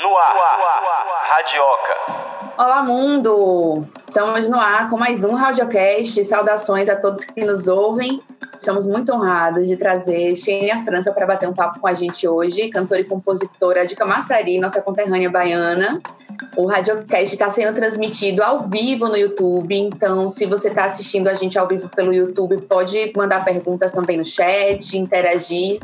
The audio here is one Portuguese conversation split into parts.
No ar, Radioca. Olá, mundo! Estamos no ar com mais um Radiocast. Saudações a todos que nos ouvem. Estamos muito honrados de trazer Xenia França para bater um papo com a gente hoje, cantora e compositora de Camaçari, nossa conterrânea baiana. O Radiocast está sendo transmitido ao vivo no YouTube, então se você está assistindo a gente ao vivo pelo YouTube, pode mandar perguntas também no chat, interagir,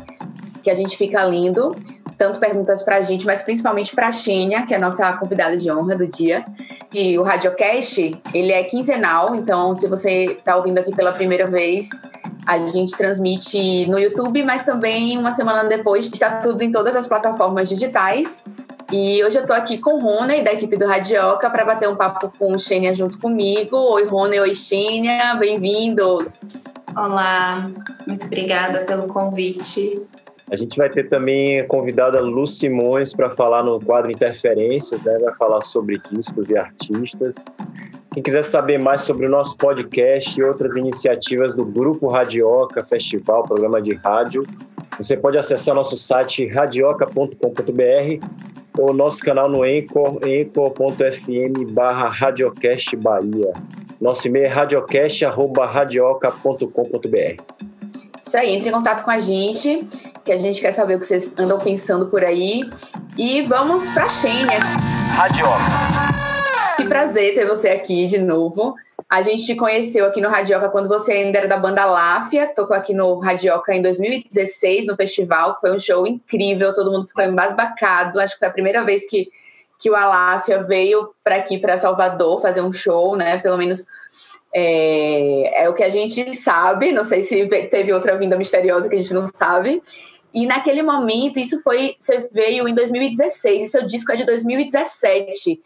que a gente fica lindo tanto perguntas para a gente, mas principalmente para a Xênia, que é a nossa convidada de honra do dia. E o Radiocast, ele é quinzenal, então se você está ouvindo aqui pela primeira vez, a gente transmite no YouTube, mas também uma semana depois está tudo em todas as plataformas digitais. E hoje eu estou aqui com o Rony, da equipe do Radioca, para bater um papo com Xênia junto comigo. Oi, Rony, oi, Xênia, bem-vindos! Olá, muito obrigada pelo convite. A gente vai ter também a convidada Lu Simões para falar no quadro Interferências, né? vai falar sobre discos e artistas. Quem quiser saber mais sobre o nosso podcast e outras iniciativas do Grupo Radioca Festival, programa de rádio, você pode acessar nosso site radioca.com.br ou nosso canal no Anchor, anchor.fm barra Radiocast Bahia. Nosso e-mail é radiocast.radioca.com.br. Isso aí, entre em contato com a gente que a gente quer saber o que vocês andam pensando por aí. E vamos para a Xênia. Radioca. Que prazer ter você aqui de novo. A gente te conheceu aqui no Radioca quando você ainda era da banda Láfia, tocou aqui no Radioca em 2016, no festival, que foi um show incrível, todo mundo ficou embasbacado. Acho que foi a primeira vez que, que o Aláfia veio para aqui, para Salvador, fazer um show, né? Pelo menos é, é, o que a gente sabe. Não sei se teve outra vinda misteriosa que a gente não sabe. E naquele momento, isso foi. Você veio em 2016, e seu disco é de 2017.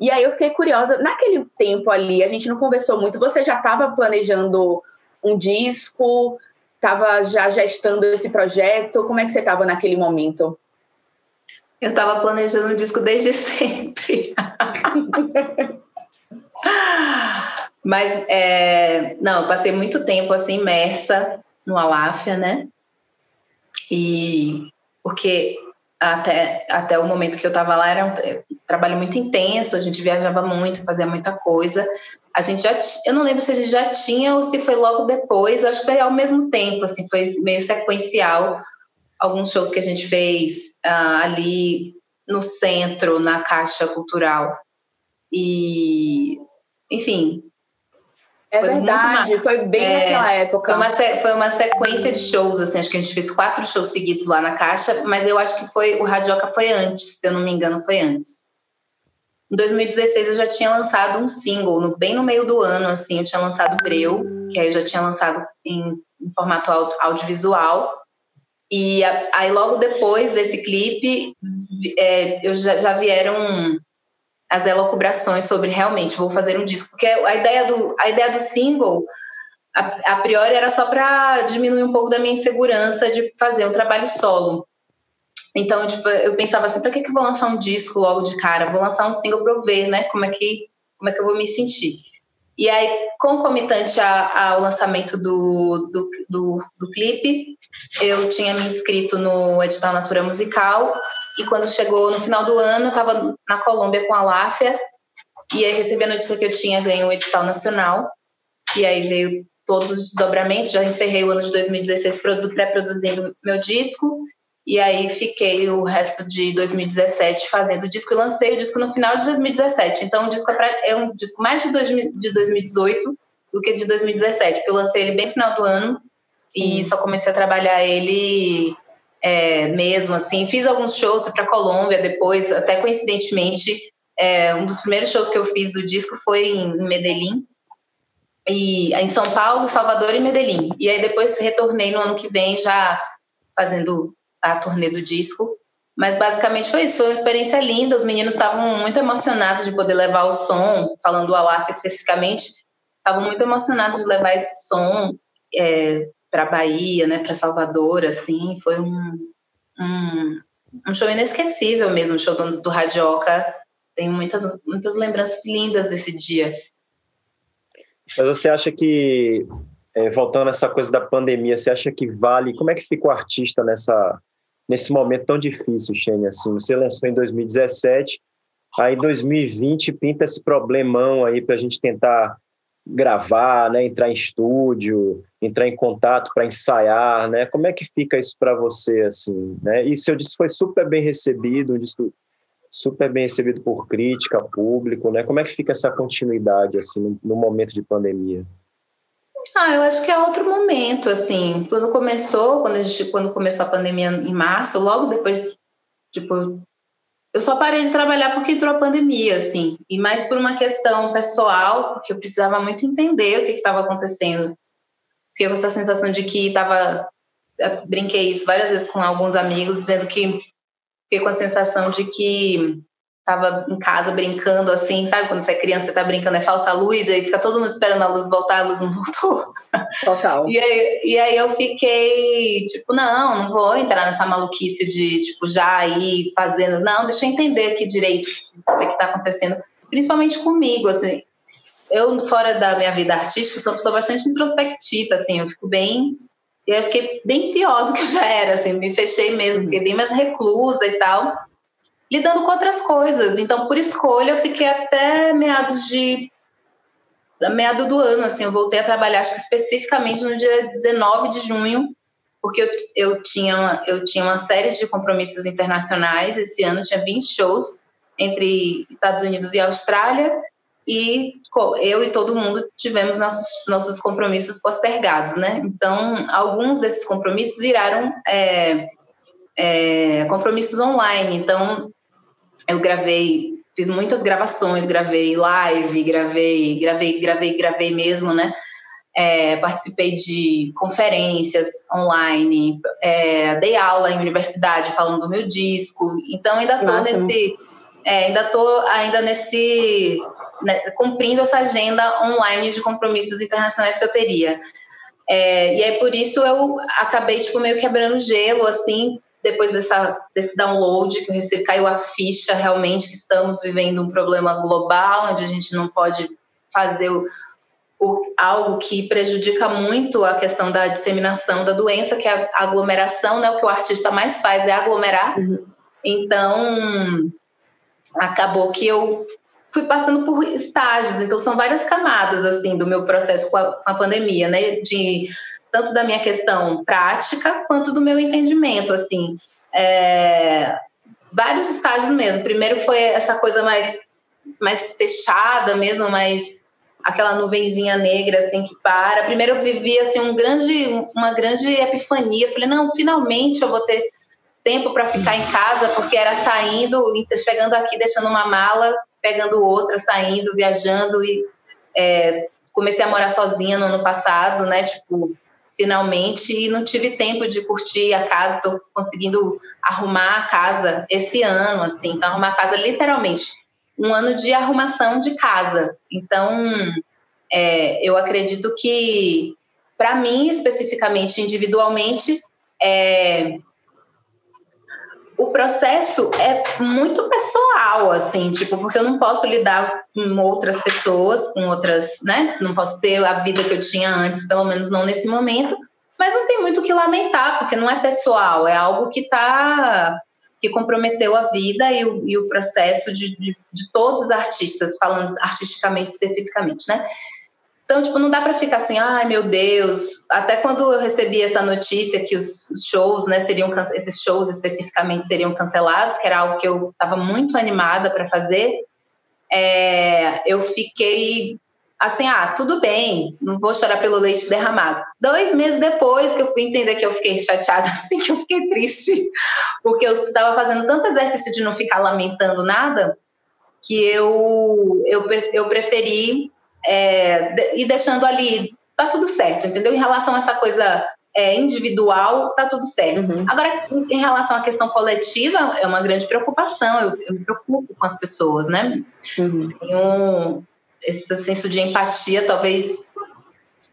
E aí eu fiquei curiosa. Naquele tempo ali, a gente não conversou muito. Você já estava planejando um disco? Estava já gestando esse projeto? Como é que você estava naquele momento? Eu estava planejando um disco desde sempre. Mas, é, não, eu passei muito tempo assim, imersa no Aláfia, né? E porque até, até o momento que eu estava lá era um trabalho muito intenso, a gente viajava muito, fazia muita coisa. A gente já, eu não lembro se a gente já tinha ou se foi logo depois, acho que foi ao mesmo tempo, assim, foi meio sequencial. Alguns shows que a gente fez uh, ali no centro, na Caixa Cultural. E, enfim, é foi verdade, foi bem é, naquela época. Foi uma, foi uma sequência de shows, assim, acho que a gente fez quatro shows seguidos lá na Caixa, mas eu acho que foi o Radioca foi antes, se eu não me engano, foi antes. Em 2016 eu já tinha lançado um single, no, bem no meio do ano, assim, eu tinha lançado Breu, que aí eu já tinha lançado em, em formato audiovisual. E aí logo depois desse clipe, é, eu já, já vieram as elocubrações sobre realmente vou fazer um disco, porque a ideia do, a ideia do single a, a priori era só para diminuir um pouco da minha insegurança de fazer um trabalho solo. Então, tipo, eu pensava assim, para que que eu vou lançar um disco logo de cara? Vou lançar um single para eu ver, né? Como é que como é que eu vou me sentir? E aí, concomitante ao lançamento do, do, do, do clipe, eu tinha me inscrito no edital Natura Musical e quando chegou no final do ano, eu estava na Colômbia com a Láfia e aí recebi a notícia que eu tinha ganho o edital nacional. E aí veio todos os desdobramentos. Já encerrei o ano de 2016 pré-produzindo meu disco. E aí fiquei o resto de 2017 fazendo o disco e lancei o disco no final de 2017. Então o disco é, é um disco mais de, dois, de 2018 do que de 2017, porque eu lancei ele bem no final do ano e só comecei a trabalhar ele é, mesmo, assim. Fiz alguns shows para Colômbia depois, até coincidentemente, é, um dos primeiros shows que eu fiz do disco foi em Medellín, e em São Paulo, Salvador e Medellín. E aí depois retornei no ano que vem já fazendo a turnê do disco. Mas basicamente foi isso, foi uma experiência linda. Os meninos estavam muito emocionados de poder levar o som, falando do Alaf especificamente, estavam muito emocionados de levar esse som é, para Bahia, né, para Salvador, assim, foi um, um, um, show inesquecível mesmo, o show do, do Radioca. Tenho muitas, muitas lembranças lindas desse dia. Mas você acha que, é, voltando a essa coisa da pandemia, você acha que vale? Como é que fica o artista nessa, nesse momento tão difícil, Xênia? Assim, você lançou em 2017, aí em 2020 pinta esse problemão aí para a gente tentar gravar, né, entrar em estúdio, entrar em contato para ensaiar, né? Como é que fica isso para você assim, né? E seu disco foi super bem recebido, um disco super bem recebido por crítica, público, né? Como é que fica essa continuidade assim no, momento de pandemia? Ah, eu acho que é outro momento, assim. Quando começou, quando a gente, quando começou a pandemia em março, logo depois, tipo, eu só parei de trabalhar porque entrou a pandemia, assim, e mais por uma questão pessoal, porque eu precisava muito entender o que estava acontecendo. Porque com essa sensação de que estava. Brinquei isso várias vezes com alguns amigos, dizendo que fiquei com a sensação de que tava em casa brincando assim, sabe? Quando você é criança, você tá brincando, é falta luz, aí fica todo mundo esperando a luz voltar, a luz não voltou. Total. e, aí, e aí eu fiquei, tipo, não, não vou entrar nessa maluquice de, tipo, já ir fazendo, não, deixa eu entender aqui direito o que, tá acontecendo, principalmente comigo, assim. Eu, fora da minha vida artística, sou uma pessoa bastante introspectiva, assim, eu fico bem e eu fiquei bem pior do que eu já era, assim, me fechei mesmo, fiquei bem mais reclusa e tal lidando com outras coisas. Então, por escolha, eu fiquei até meados de meado do ano, assim, eu voltei a trabalhar, acho que especificamente no dia 19 de junho, porque eu, eu, tinha, uma, eu tinha uma série de compromissos internacionais esse ano, tinha 20 shows entre Estados Unidos e Austrália, e eu e todo mundo tivemos nossos, nossos compromissos postergados, né? Então, alguns desses compromissos viraram é, é, compromissos online. Então, eu gravei, fiz muitas gravações, gravei live, gravei, gravei, gravei, gravei mesmo, né? É, participei de conferências online, é, dei aula em universidade falando do meu disco, então ainda estou nesse, é, ainda tô ainda nesse, né, cumprindo essa agenda online de compromissos internacionais que eu teria. É, e aí por isso eu acabei tipo meio quebrando gelo assim depois dessa, desse download que eu recebi, caiu a ficha realmente que estamos vivendo um problema global, onde a gente não pode fazer o, o, algo que prejudica muito a questão da disseminação da doença, que é a aglomeração, né? O que o artista mais faz é aglomerar. Uhum. Então, acabou que eu fui passando por estágios, então são várias camadas assim do meu processo com a, com a pandemia, né? De tanto da minha questão prática quanto do meu entendimento, assim. É, vários estágios mesmo. Primeiro foi essa coisa mais, mais fechada mesmo, mais aquela nuvenzinha negra assim que para. Primeiro eu vivi assim um grande, uma grande epifania. falei não, finalmente eu vou ter tempo para ficar em casa, porque era saindo, chegando aqui, deixando uma mala, pegando outra, saindo, viajando e é, comecei a morar sozinha no ano passado, né? Tipo, finalmente e não tive tempo de curtir a casa, estou conseguindo arrumar a casa esse ano, assim, então arrumar a casa literalmente um ano de arrumação de casa. Então, é, eu acredito que para mim especificamente, individualmente, é, o processo é muito pessoal, assim, tipo, porque eu não posso lidar com outras pessoas, com outras, né? Não posso ter a vida que eu tinha antes, pelo menos não nesse momento. Mas não tem muito o que lamentar, porque não é pessoal, é algo que tá que comprometeu a vida e o, e o processo de, de, de todos os artistas, falando artisticamente especificamente, né? Então, tipo, não dá para ficar assim, ai meu Deus. Até quando eu recebi essa notícia que os shows, né, seriam esses shows especificamente seriam cancelados, que era algo que eu estava muito animada para fazer, é, eu fiquei assim, ah, tudo bem, não vou chorar pelo leite derramado. Dois meses depois que eu fui entender que eu fiquei chateada, assim, que eu fiquei triste, porque eu estava fazendo tanto exercício de não ficar lamentando nada, que eu, eu, eu preferi é, e deixando ali, tá tudo certo, entendeu? Em relação a essa coisa é, individual, tá tudo certo. Uhum. Agora, em relação à questão coletiva, é uma grande preocupação, eu, eu me preocupo com as pessoas, né? Uhum. Tenho esse senso de empatia, talvez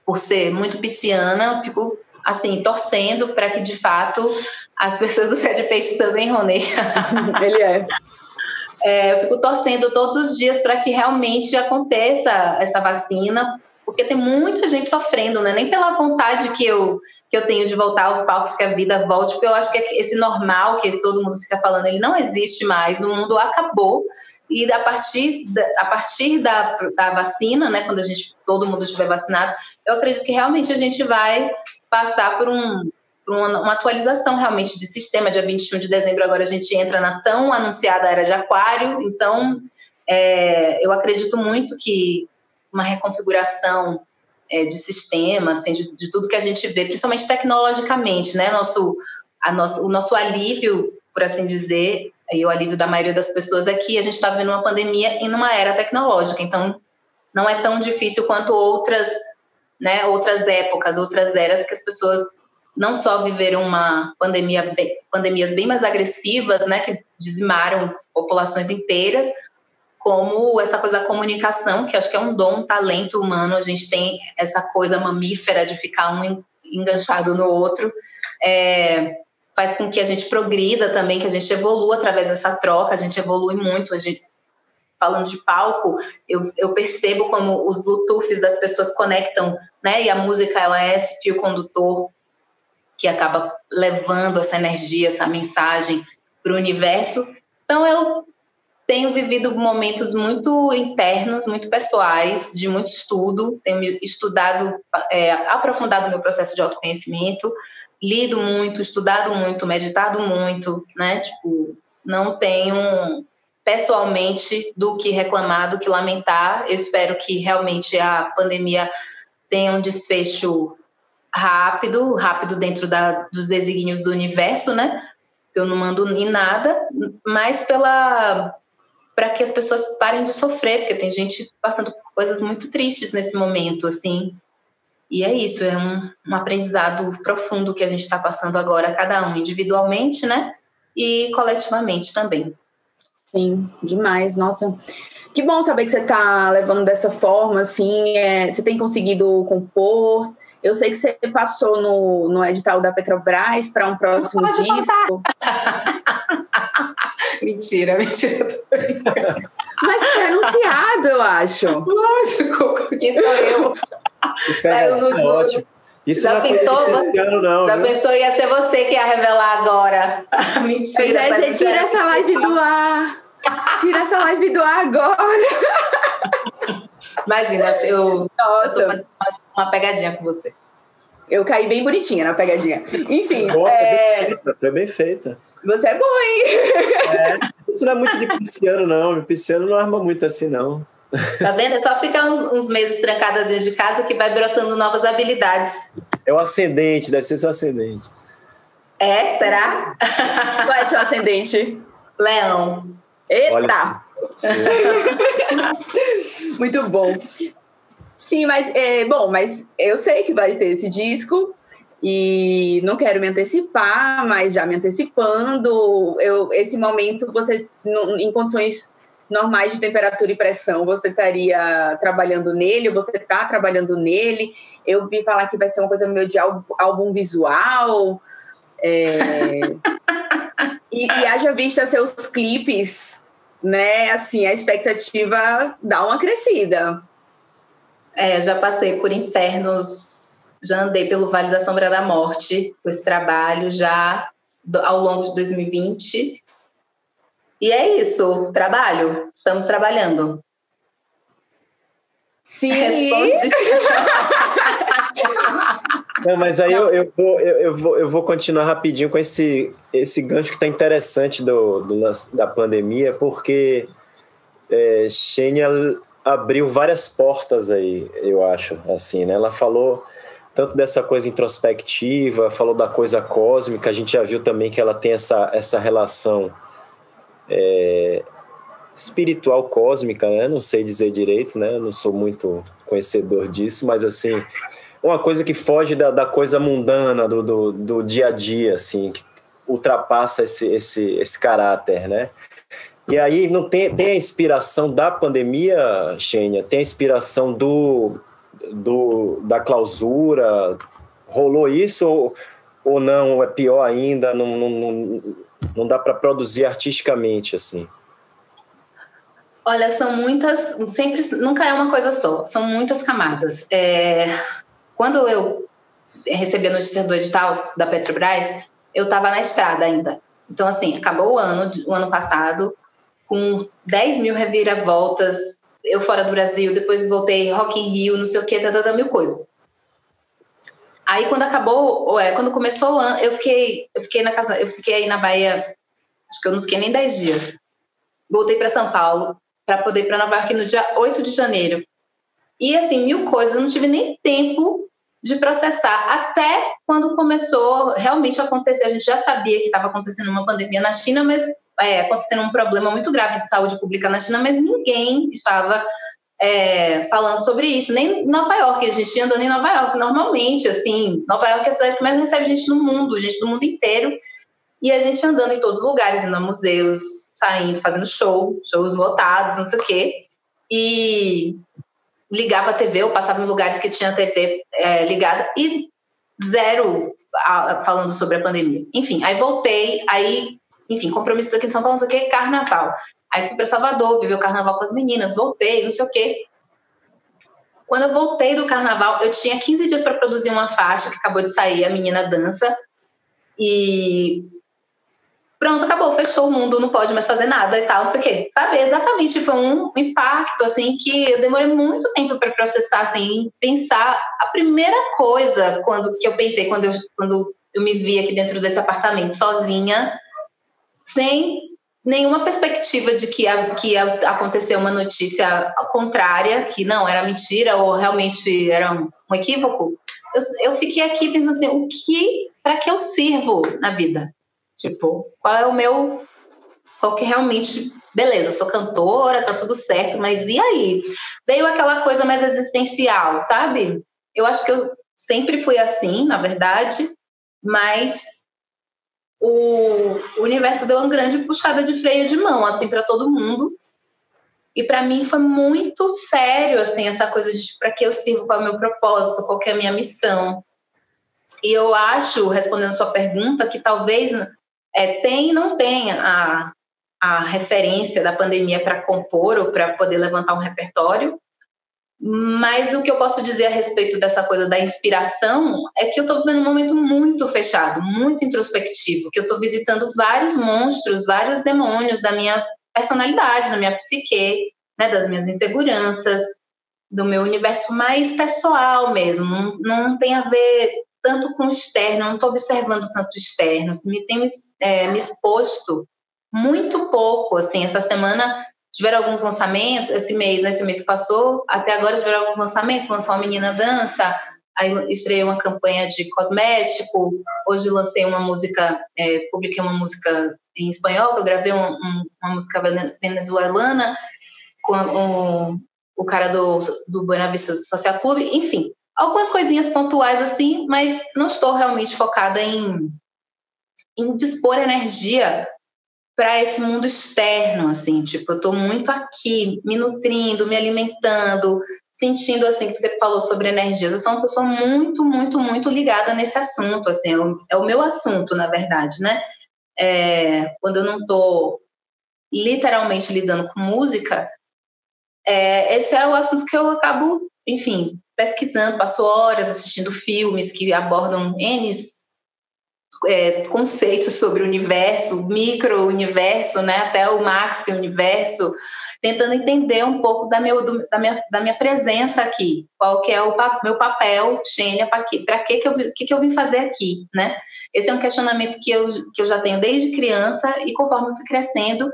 por ser muito pisciana, fico assim, torcendo para que de fato as pessoas do Sede Peixe também, Rony. Ele é. É, eu fico torcendo todos os dias para que realmente aconteça essa vacina, porque tem muita gente sofrendo, né? Nem pela vontade que eu, que eu tenho de voltar aos palcos, que a vida volte, porque eu acho que esse normal que todo mundo fica falando, ele não existe mais, o mundo acabou. E a partir, da, a partir da, da vacina, né, quando a gente, todo mundo estiver vacinado, eu acredito que realmente a gente vai passar por um, uma, uma, atualização realmente de sistema. Dia 21 de dezembro, agora a gente entra na tão anunciada era de Aquário, então é, eu acredito muito que uma reconfiguração é, de sistema, assim, de, de, tudo que a gente vê, principalmente tecnologicamente, né? Nosso, a nosso, o nosso alívio, por assim dizer, e o alívio da maioria das pessoas é que a gente está vivendo uma pandemia em uma era tecnológica, então não é tão difícil quanto outras, né, outras épocas, outras eras que as pessoas não só viveram uma pandemia, pandemias bem mais agressivas, né, que dizimaram populações inteiras, como essa coisa da comunicação, que acho que é um dom, um talento humano, a gente tem essa coisa mamífera de ficar um enganchado no outro, é, faz com que a gente progrida também, que a gente evolua através dessa troca, a gente evolui muito, a gente, falando de palco, eu, eu percebo como os bluetooths das pessoas conectam, né, e a música, ela é esse fio condutor que acaba levando essa energia, essa mensagem para o universo. Então, eu tenho vivido momentos muito internos, muito pessoais, de muito estudo, tenho estudado, é, aprofundado meu processo de autoconhecimento, lido muito, estudado muito, meditado muito, né? Tipo, não tenho pessoalmente do que reclamar, do que lamentar. Eu espero que realmente a pandemia tenha um desfecho rápido, rápido dentro da, dos desígnios do universo, né? Eu não mando em nada, mas pela para que as pessoas parem de sofrer, porque tem gente passando por coisas muito tristes nesse momento, assim. E é isso, é um, um aprendizado profundo que a gente está passando agora, cada um individualmente, né? E coletivamente também. Sim, demais, nossa. Que bom saber que você está levando dessa forma, assim, é, você tem conseguido compor, eu sei que você passou no, no edital da Petrobras para um próximo disco. mentira, mentira. Mas foi anunciado, eu acho. Lógico, porque sou eu. É, ótimo. Isso já não pensou, ano, não, já viu? pensou ia ser você que ia revelar agora? Mentira. Você tira essa live do ar. Tira essa live do ar agora. Imagina, eu, Nossa. eu tô fazendo uma pegadinha com você. Eu caí bem bonitinha na pegadinha. Enfim. Boa, é... Foi bem feita. Você é boa, hein? É, isso não é muito de pisciano, não. Pisciano não arma muito assim, não. Tá vendo? É só ficar uns, uns, meses trancada dentro de casa que vai brotando novas habilidades. É o ascendente, deve ser seu ascendente. É? Será? Qual é seu ascendente? Leão. Eita! Olha, Muito bom. Sim, mas é bom, mas eu sei que vai ter esse disco e não quero me antecipar, mas já me antecipando, eu, esse momento você em condições normais de temperatura e pressão, você estaria trabalhando nele, você está trabalhando nele. Eu vi falar que vai ser uma coisa meio de álbum visual. É... e, e haja vista seus clipes né, assim, a expectativa dá uma crescida. É, já passei por infernos, já andei pelo Vale da Sombra da Morte com esse trabalho já do, ao longo de 2020. E é isso, trabalho, estamos trabalhando. Sim. Não, mas aí eu, eu, vou, eu, eu, vou, eu vou continuar rapidinho com esse, esse gancho que está interessante do, do, da pandemia, porque é, Xenia abriu várias portas aí, eu acho, assim, né? Ela falou tanto dessa coisa introspectiva, falou da coisa cósmica, a gente já viu também que ela tem essa, essa relação é, espiritual cósmica, né? Não sei dizer direito, né? Não sou muito conhecedor disso, mas assim, uma coisa que foge da, da coisa mundana, do, do, do, dia a dia, assim, que ultrapassa esse, esse, esse caráter, né? E aí não tem, tem a inspiração da pandemia, Xênia, tem a inspiração do, do, da clausura, rolou isso ou, ou não, é pior ainda, não, não, não, não dá para produzir artisticamente, assim? Olha, são muitas, sempre, nunca é uma coisa só, são muitas camadas. É, quando eu recebi a notícia do edital da Petrobras, eu estava na estrada ainda. Então, assim, acabou o ano, o ano passado, com 10 mil reviravoltas, eu fora do Brasil, depois voltei Rock in Rio, não sei o que, dando mil coisas. Aí quando acabou, é, quando começou eu fiquei, eu fiquei na casa, eu fiquei aí na Bahia, acho que eu não fiquei nem 10 dias. Voltei para São Paulo para poder ir para Nova York no dia 8 de janeiro. E assim, mil coisas, eu não tive nem tempo de processar até quando começou realmente a acontecer. A gente já sabia que estava acontecendo uma pandemia na China, mas é, acontecendo um problema muito grave de saúde pública na China, mas ninguém estava é, falando sobre isso, nem Nova York, a gente andando em Nova York, normalmente, assim, Nova York é a cidade que mais recebe gente no mundo, gente do mundo inteiro, e a gente andando em todos os lugares, indo a museus, saindo, fazendo show, shows lotados, não sei o quê, e ligava a TV, eu passava em lugares que tinha TV é, ligada, e zero a, falando sobre a pandemia. Enfim, aí voltei, aí, enfim, compromissos aqui em São Paulo, não sei o quê, carnaval. Aí fui para Salvador, viver o carnaval com as meninas, voltei, não sei o quê. Quando eu voltei do carnaval, eu tinha 15 dias para produzir uma faixa que acabou de sair, a menina dança. E pronto, acabou, fechou o mundo, não pode mais fazer nada e tal, não sei o quê. Sabe, exatamente, foi um impacto, assim, que eu demorei muito tempo para processar, assim, pensar. A primeira coisa quando, que eu pensei quando eu, quando eu me vi aqui dentro desse apartamento, sozinha, sem nenhuma perspectiva de que, a, que aconteceu uma notícia contrária, que não, era mentira ou realmente era um, um equívoco, eu, eu fiquei aqui pensando assim, o que, para que eu sirvo na vida? Tipo, qual é o meu, qual que realmente, beleza, eu sou cantora, tá tudo certo, mas e aí? Veio aquela coisa mais existencial, sabe? Eu acho que eu sempre fui assim, na verdade, mas o, universo deu uma grande puxada de freio de mão, assim, para todo mundo. E para mim foi muito sério, assim, essa coisa de para que eu sirvo, qual é o meu propósito, qual é a minha missão. E eu acho, respondendo sua pergunta, que talvez é, tem e não tenha a, a referência da pandemia para compor ou para poder levantar um repertório, mas o que eu posso dizer a respeito dessa coisa da inspiração é que eu estou vivendo um momento muito fechado, muito introspectivo, que eu estou visitando vários monstros, vários demônios da minha personalidade, da minha psique, né, das minhas inseguranças, do meu universo mais pessoal mesmo. Não, não tem a ver tanto com o externo, não estou observando tanto o externo. Me tenho é, me exposto muito pouco, assim, essa semana tiveram alguns lançamentos, esse mês, nesse mês que passou, até agora tiveram alguns lançamentos, lançou uma menina dança, aí estreiei uma campanha de cosmético, hoje lancei uma música, é, publiquei uma música em espanhol, eu gravei um, um, uma música venezuelana com o, o cara do, do Buena Vista Social Clube, enfim, algumas coisinhas pontuais assim, mas não estou realmente focada em, em dispor energia para esse mundo externo, assim, tipo, eu estou muito aqui, me nutrindo, me alimentando, sentindo, assim, que você falou sobre energias. Eu sou uma pessoa muito, muito, muito ligada nesse assunto, assim, é o, é o meu assunto, na verdade, né? É, quando eu não estou literalmente lidando com música, é, esse é o assunto que eu acabo, enfim, pesquisando, passo horas assistindo filmes que abordam N é, conceitos sobre o universo, micro-universo, né, até o maxi-universo, tentando entender um pouco da, meu, do, da, minha, da minha presença aqui, qual que é o meu papel, Xênia, para que, que, que, eu, que, que eu vim fazer aqui, né? Esse é um questionamento que eu, que eu já tenho desde criança e conforme eu fui crescendo,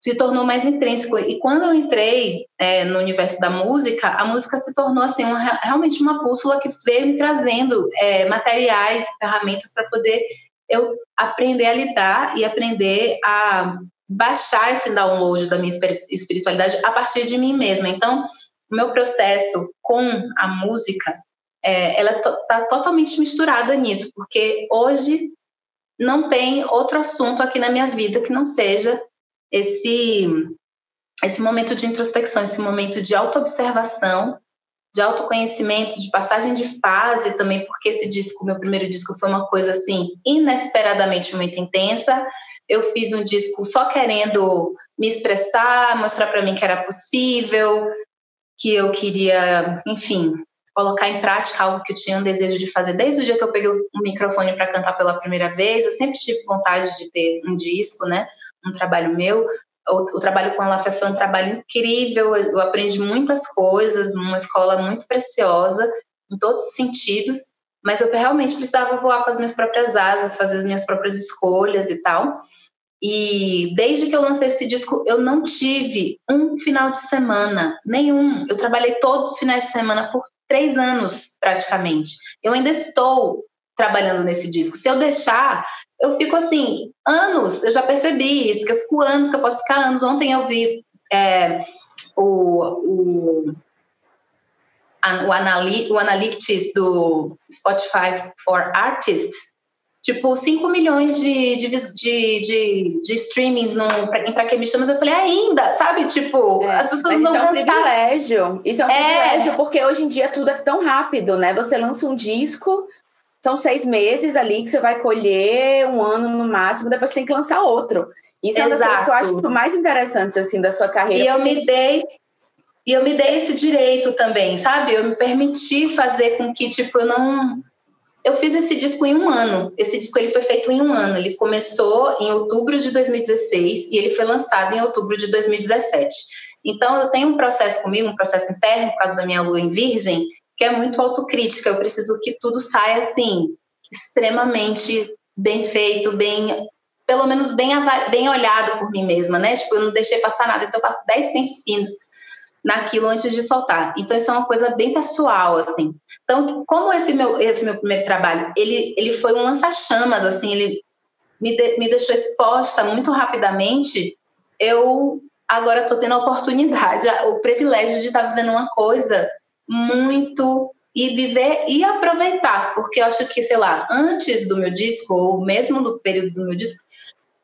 se tornou mais intrínseco. E quando eu entrei é, no universo da música, a música se tornou assim uma, realmente uma bússola que veio me trazendo é, materiais, ferramentas para poder eu aprender a lidar e aprender a baixar esse download da minha espiritualidade a partir de mim mesma. Então, o meu processo com a música, é, ela está totalmente misturada nisso, porque hoje não tem outro assunto aqui na minha vida que não seja esse esse momento de introspecção, esse momento de autoobservação de autoconhecimento, de passagem de fase também, porque esse disco, meu primeiro disco, foi uma coisa assim, inesperadamente muito intensa. Eu fiz um disco só querendo me expressar, mostrar para mim que era possível, que eu queria, enfim, colocar em prática algo que eu tinha um desejo de fazer desde o dia que eu peguei o microfone para cantar pela primeira vez. Eu sempre tive vontade de ter um disco, né? Um trabalho meu, o, o trabalho com a Lafé foi um trabalho incrível, eu aprendi muitas coisas, uma escola muito preciosa, em todos os sentidos, mas eu realmente precisava voar com as minhas próprias asas, fazer as minhas próprias escolhas e tal. E desde que eu lancei esse disco, eu não tive um final de semana, nenhum. Eu trabalhei todos os finais de semana por três anos, praticamente. Eu ainda estou trabalhando nesse disco. Se eu deixar, eu fico assim, anos, eu já percebi isso, que eu fico anos, que eu posso ficar anos. Ontem eu vi é, o, o, a, o, Anali, o Analytics do Spotify for Artists, tipo, 5 milhões de, de, de, de, de streamings no, pra, pra quem me chama, mas eu falei, ainda, sabe? Tipo, é, as pessoas não Isso é um privilégio. Isso é um é. privilégio, porque hoje em dia tudo é tão rápido, né? Você lança um disco, são seis meses ali que você vai colher, um ano no máximo, depois você tem que lançar outro. Isso Exato. é uma das coisas que eu acho mais interessantes, assim, da sua carreira. E eu me dei... E eu me dei esse direito também, sabe? Eu me permiti fazer com que, tipo, eu não... Eu fiz esse disco em um ano. Esse disco ele foi feito em um ano. Ele começou em outubro de 2016 e ele foi lançado em outubro de 2017. Então, eu tenho um processo comigo, um processo interno, por causa da minha lua em virgem, que é muito autocrítica. Eu preciso que tudo saia assim, extremamente bem feito, bem, pelo menos bem, bem olhado por mim mesma, né? Tipo, eu não deixei passar nada, então eu passo 10 pentes finos naquilo antes de soltar. Então isso é uma coisa bem pessoal, assim. Então, como esse meu esse meu primeiro trabalho, ele ele foi um lança-chamas, assim, ele me, de, me deixou exposta muito rapidamente, eu agora estou tendo a oportunidade, o privilégio de estar vivendo uma coisa muito e viver e aproveitar, porque eu acho que, sei lá, antes do meu disco, ou mesmo no período do meu disco,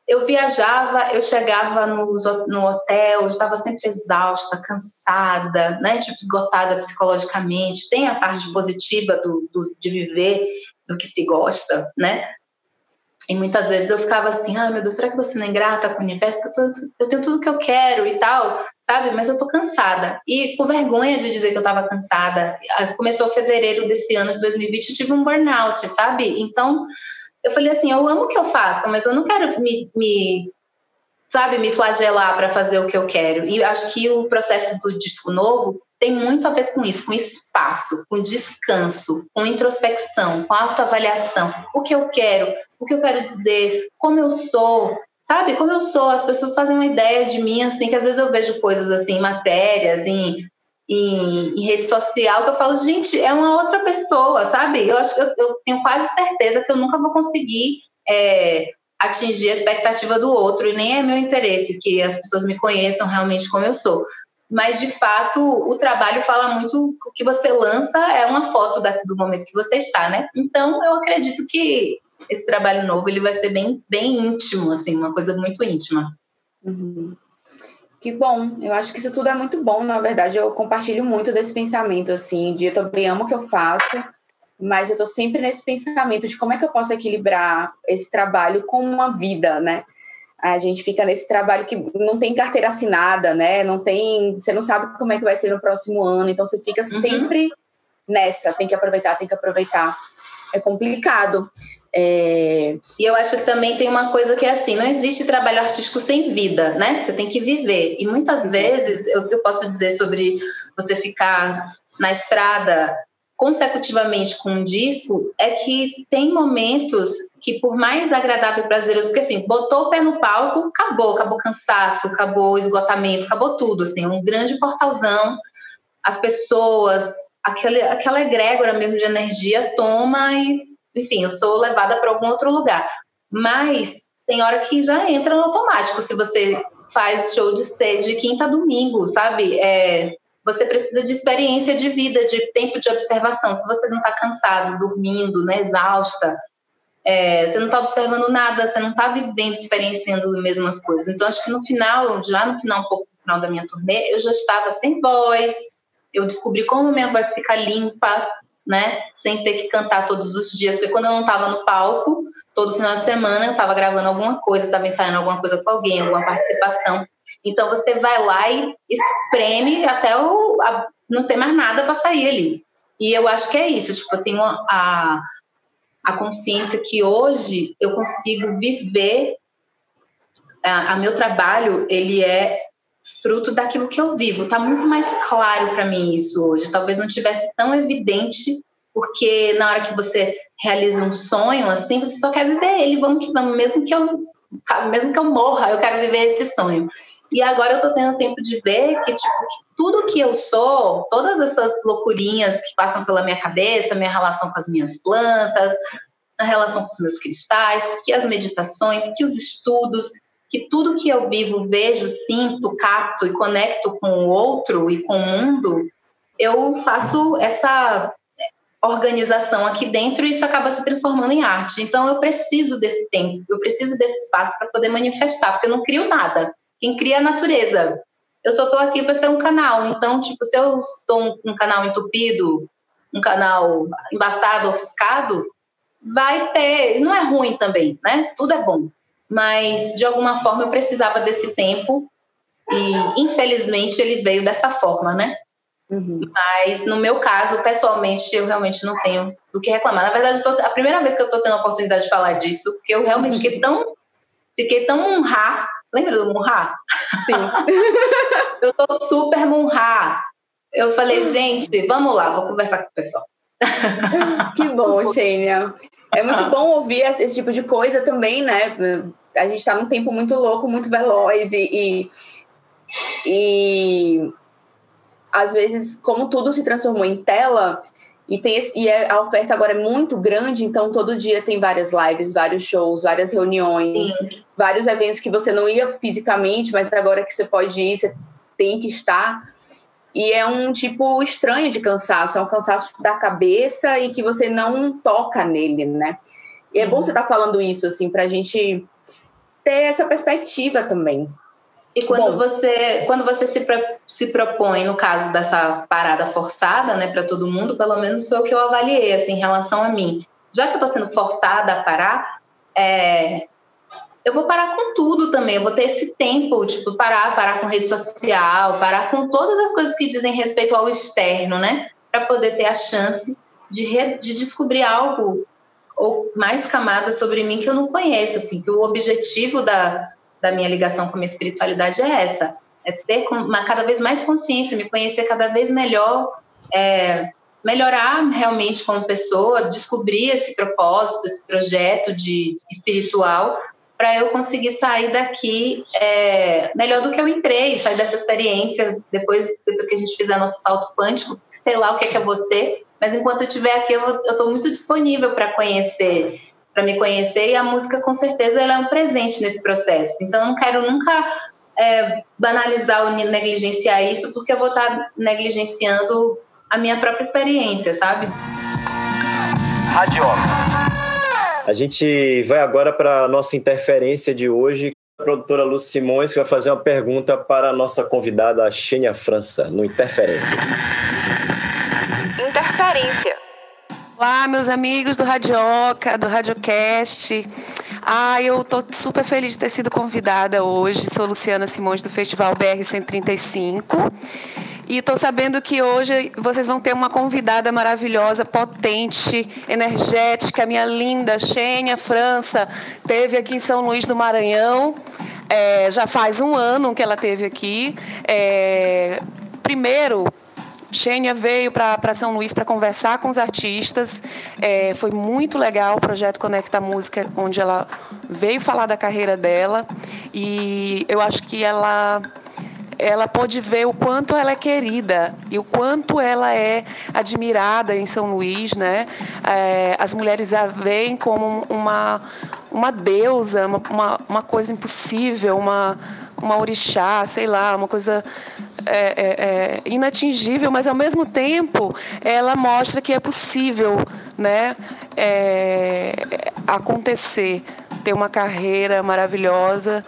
eu viajava, eu chegava no, no hotel, estava sempre exausta, cansada, né, tipo, esgotada psicologicamente. Tem a parte positiva do, do de viver do que se gosta, né? E muitas vezes eu ficava assim, ah, meu Deus, será que eu tô sendo ingrata com o universo? Que eu, eu tenho tudo que eu quero e tal, sabe? Mas eu tô cansada. E com vergonha de dizer que eu tava cansada. Ah, começou fevereiro desse ano de 2020, eu tive um burnout, sabe? Então, eu falei assim, eu amo o que eu faço, mas eu não quero me, me sabe, me flagelar para fazer o que eu quero. E acho que o processo do disco novo tem muito a ver com isso, com espaço, com descanso, com introspecção, com autoavaliação. O que eu quero, o que eu quero dizer, como eu sou, sabe? Como eu sou. As pessoas fazem uma ideia de mim, assim, que às vezes eu vejo coisas assim, matérias, em, em, em rede social, que eu falo, gente, é uma outra pessoa, sabe? Eu acho que eu, eu tenho quase certeza que eu nunca vou conseguir. É, atingir a expectativa do outro, e nem é meu interesse que as pessoas me conheçam realmente como eu sou mas de fato o trabalho fala muito o que você lança é uma foto do momento que você está, né? Então eu acredito que esse trabalho novo ele vai ser bem, bem íntimo, assim, uma coisa muito íntima. Uhum. Que bom, eu acho que isso tudo é muito bom, na verdade, eu compartilho muito desse pensamento, assim, de eu também amo o que eu faço, mas eu tô sempre nesse pensamento de como é que eu posso equilibrar esse trabalho com uma vida, né? A gente fica nesse trabalho que não tem carteira assinada, né? Não tem, você não sabe como é que vai ser no próximo ano, então você fica uhum. sempre nessa, tem que aproveitar, tem que aproveitar. É complicado. É... E eu acho que também tem uma coisa que é assim, não existe trabalho artístico sem vida, né? Você tem que viver. E muitas vezes, o que eu posso dizer sobre você ficar na estrada consecutivamente com um disco é que tem momentos que, por mais agradável e prazeroso, porque assim, botou o pé no palco, acabou, acabou cansaço, acabou esgotamento, acabou tudo, assim, um grande portalzão, as pessoas, aquele, aquela egrégora mesmo de energia toma e, enfim, eu sou levada para algum outro lugar. Mas tem hora que já entra no automático, se você faz show de sede de quinta a domingo, sabe? É, você precisa de experiência de vida, de tempo de observação. Se você não está cansado, dormindo, né, exausta, é, você não está observando nada, você não está vivendo, experienciando as mesmas coisas. Então, acho que no final, já no final, um pouco no final da minha turnê, eu já estava sem voz, eu descobri como minha voz fica limpa, né? Sem ter que cantar todos os dias. Porque quando eu não estava no palco, todo final de semana eu estava gravando alguma coisa, estava ensaiando alguma coisa com alguém, alguma participação. Então você vai lá e espreme até o, a, não ter mais nada para sair ali. E eu acho que é isso. Tipo, eu tenho a, a consciência que hoje eu consigo viver. A, a meu trabalho ele é fruto daquilo que eu vivo. Tá muito mais claro para mim isso hoje. Talvez não tivesse tão evidente, porque na hora que você realiza um sonho assim, você só quer viver ele. Vamos que vamos, mesmo que eu, sabe, mesmo que eu morra, eu quero viver esse sonho. E agora eu tô tendo tempo de ver que, tipo, tudo que eu sou, todas essas loucurinhas que passam pela minha cabeça, minha relação com as minhas plantas, a relação com os meus cristais, que as meditações, que os estudos, que tudo que eu vivo, vejo, sinto, capto e conecto com o outro e com o mundo, eu faço essa organização aqui dentro e isso acaba se transformando em arte. Então eu preciso desse tempo, eu preciso desse espaço para poder manifestar, porque eu não crio nada. Quem cria é a natureza. Eu só estou aqui para ser um canal. Então, tipo, se eu estou um, um canal entupido, um canal embaçado, ofuscado, vai ter. Não é ruim também, né? Tudo é bom mas de alguma forma eu precisava desse tempo e infelizmente ele veio dessa forma, né? Uhum. Mas no meu caso, pessoalmente, eu realmente não tenho do que reclamar. Na verdade, tô, a primeira vez que eu estou tendo a oportunidade de falar disso, porque eu realmente fiquei tão, fiquei tão munhá. Lembra do munhá? Sim. eu tô super munhá. Eu falei, gente, vamos lá, vou conversar com o pessoal. que bom, Xênia. É muito bom ouvir esse tipo de coisa também, né? A gente está num tempo muito louco, muito veloz e, e, e às vezes, como tudo se transformou em tela, e, tem esse, e é, a oferta agora é muito grande, então todo dia tem várias lives, vários shows, várias reuniões, Sim. Vários eventos que você não ia fisicamente, mas agora que você pode ir, você tem que estar. E é um tipo estranho de cansaço, é um cansaço da cabeça e que você não toca nele, né? E é bom você estar tá falando isso, assim, para a gente ter essa perspectiva também. E quando bom, você quando você se, se propõe, no caso dessa parada forçada, né, para todo mundo, pelo menos foi o que eu avaliei, assim, em relação a mim. Já que eu estou sendo forçada a parar, é, eu vou parar com tudo também, eu vou ter esse tempo, tipo, parar, parar com rede social, parar com todas as coisas que dizem respeito ao externo, né? Para poder ter a chance de, re, de descobrir algo ou mais camadas sobre mim que eu não conheço, assim, que o objetivo da, da minha ligação com a minha espiritualidade é essa, é ter uma, cada vez mais consciência, me conhecer cada vez melhor, é, melhorar realmente como pessoa, descobrir esse propósito, esse projeto de espiritual para eu conseguir sair daqui é, melhor do que eu entrei, sair dessa experiência depois, depois que a gente fizer nosso salto quântico, sei lá o que é, que é você, mas enquanto eu estiver aqui, eu estou muito disponível para conhecer, para me conhecer, e a música, com certeza, ela é um presente nesse processo. Então, eu não quero nunca é, banalizar ou negligenciar isso, porque eu vou estar tá negligenciando a minha própria experiência, sabe? Radioca. A gente vai agora para a nossa interferência de hoje. A produtora Lu Simões que vai fazer uma pergunta para a nossa convidada Xênia França, no Interferência. Interferência. Olá, meus amigos do Radioca, do Radiocast. Ah, eu estou super feliz de ter sido convidada hoje. Sou Luciana Simões do Festival BR 135 e estou sabendo que hoje vocês vão ter uma convidada maravilhosa, potente, energética, minha linda Xênia França. Teve aqui em São Luís do Maranhão. É, já faz um ano que ela teve aqui. É, primeiro, Xênia veio para São Luís para conversar com os artistas. É, foi muito legal o projeto Conecta Música, onde ela veio falar da carreira dela. E eu acho que ela ela pode ver o quanto ela é querida e o quanto ela é admirada em São Luís, né? É, as mulheres a veem como uma uma deusa, uma, uma, coisa impossível, uma uma orixá, sei lá, uma coisa é, é, é, inatingível, mas ao mesmo tempo ela mostra que é possível, né? É, acontecer, ter uma carreira maravilhosa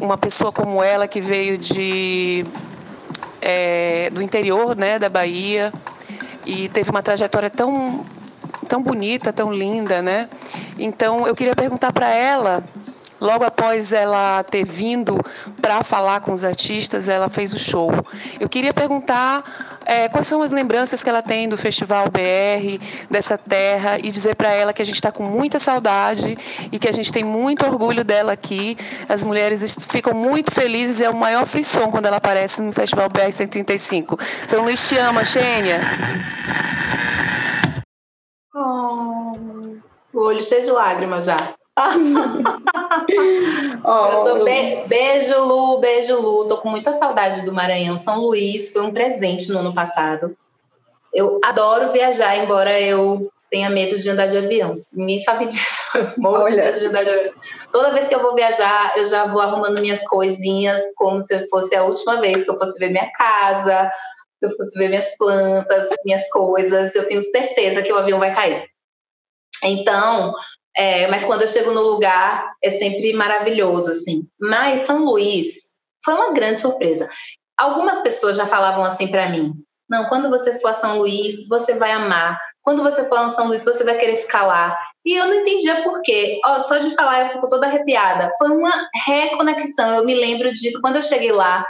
uma pessoa como ela que veio de é, do interior né, da Bahia e teve uma trajetória tão, tão bonita, tão linda, né? Então eu queria perguntar para ela Logo após ela ter vindo para falar com os artistas, ela fez o show. Eu queria perguntar é, quais são as lembranças que ela tem do Festival BR, dessa terra, e dizer para ela que a gente está com muita saudade e que a gente tem muito orgulho dela aqui. As mulheres ficam muito felizes, é o maior frisson quando ela aparece no Festival BR 135. São Luís te ama, Xênia. Oh, olho de lágrimas já oh, be beijo, Lu, beijo, Lu. Tô com muita saudade do Maranhão. São Luís foi um presente no ano passado. Eu adoro viajar, embora eu tenha medo de andar de avião. Ninguém sabe disso. Morro de medo de andar de avião. Toda vez que eu vou viajar, eu já vou arrumando minhas coisinhas como se fosse a última vez que eu fosse ver minha casa, que eu fosse ver minhas plantas, minhas coisas. Eu tenho certeza que o avião vai cair. Então, é, mas quando eu chego no lugar, é sempre maravilhoso, assim. Mas São Luís foi uma grande surpresa. Algumas pessoas já falavam assim para mim: não, quando você for a São Luís, você vai amar. Quando você for a São Luís, você vai querer ficar lá. E eu não entendia por quê. Ó, só de falar eu fico toda arrepiada. Foi uma reconexão. Eu me lembro de quando eu cheguei lá,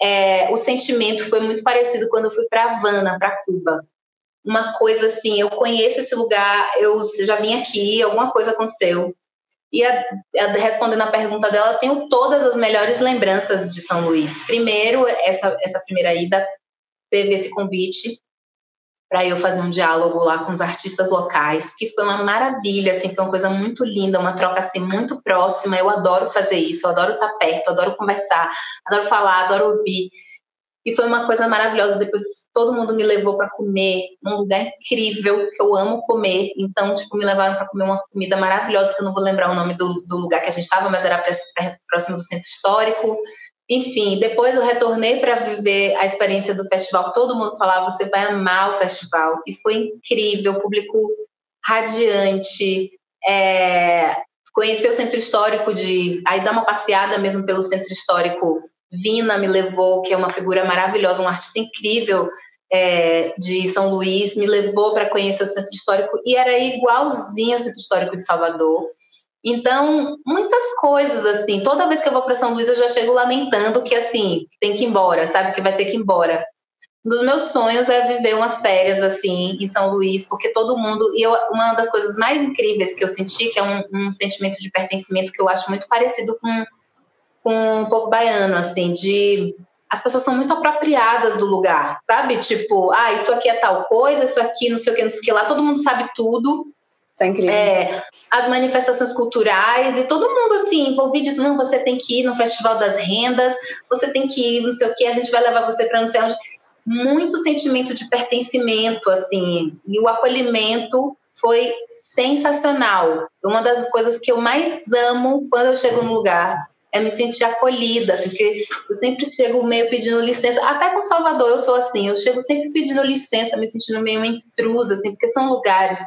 é, o sentimento foi muito parecido quando eu fui para Havana, para Cuba uma coisa assim, eu conheço esse lugar, eu já vim aqui, alguma coisa aconteceu. E a, a, respondendo a pergunta dela, eu tenho todas as melhores lembranças de São Luís. Primeiro, essa, essa primeira ida teve esse convite para eu fazer um diálogo lá com os artistas locais, que foi uma maravilha, assim, foi uma coisa muito linda, uma troca assim muito próxima. Eu adoro fazer isso, eu adoro estar perto, adoro conversar, adoro falar, adoro ouvir. E foi uma coisa maravilhosa. Depois todo mundo me levou para comer num lugar incrível, que eu amo comer. Então, tipo, me levaram para comer uma comida maravilhosa, que eu não vou lembrar o nome do, do lugar que a gente estava, mas era próximo do centro histórico. Enfim, depois eu retornei para viver a experiência do festival. Todo mundo falava, você vai amar o festival. E foi incrível, público radiante. É, conhecer o centro histórico de aí dar uma passeada mesmo pelo centro histórico Vina me levou, que é uma figura maravilhosa, um artista incrível é, de São Luís, me levou para conhecer o centro histórico e era igualzinho ao centro histórico de Salvador. Então, muitas coisas assim. Toda vez que eu vou para São Luís, eu já chego lamentando que assim tem que ir embora, sabe que vai ter que ir embora. Um dos meus sonhos é viver umas férias assim em São Luís, porque todo mundo e eu, uma das coisas mais incríveis que eu senti, que é um, um sentimento de pertencimento que eu acho muito parecido com com o povo baiano, assim, de as pessoas são muito apropriadas do lugar, sabe? Tipo, ah, isso aqui é tal coisa, isso aqui não sei o que, não sei o que lá, todo mundo sabe tudo. Tá incrível. É, as manifestações culturais e todo mundo assim envolvido isso, não, você tem que ir no Festival das Rendas, você tem que ir, não sei o que, a gente vai levar você para não sei onde. Muito sentimento de pertencimento, assim, e o acolhimento foi sensacional. Uma das coisas que eu mais amo quando eu chego num lugar me sentir acolhida, assim, porque eu sempre chego meio pedindo licença, até com Salvador eu sou assim, eu chego sempre pedindo licença, me sentindo meio uma intrusa, assim, porque são lugares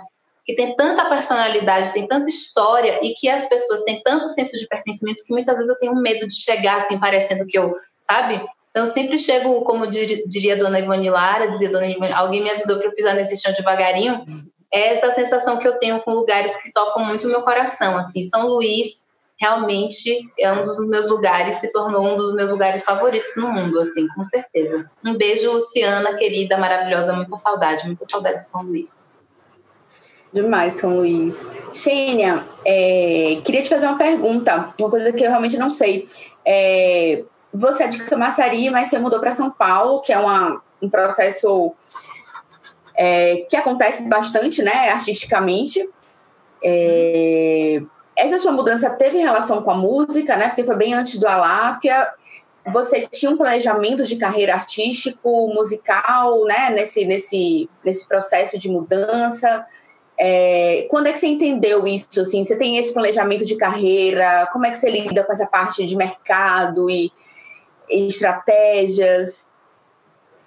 que tem tanta personalidade, tem tanta história e que as pessoas têm tanto senso de pertencimento que muitas vezes eu tenho medo de chegar assim, parecendo que eu, sabe? Então eu sempre chego, como diria a dona Ivone Lara, dizia dona Ivone, alguém me avisou para eu pisar nesse chão devagarinho, é essa sensação que eu tenho com lugares que tocam muito o meu coração, assim, São Luís, realmente é um dos meus lugares, se tornou um dos meus lugares favoritos no mundo, assim, com certeza. Um beijo, Luciana, querida, maravilhosa, muita saudade, muita saudade de São Luís. Demais, São Luís. Xênia, é, queria te fazer uma pergunta, uma coisa que eu realmente não sei. É, você é de Camaçari, mas você mudou para São Paulo, que é uma, um processo é, que acontece bastante, né, artisticamente. É, essa sua mudança teve relação com a música, né? Porque foi bem antes do Aláfia. Você tinha um planejamento de carreira artístico, musical, né? Nesse, nesse, nesse processo de mudança. É, quando é que você entendeu isso? Assim, você tem esse planejamento de carreira? Como é que você lida com essa parte de mercado e, e estratégias?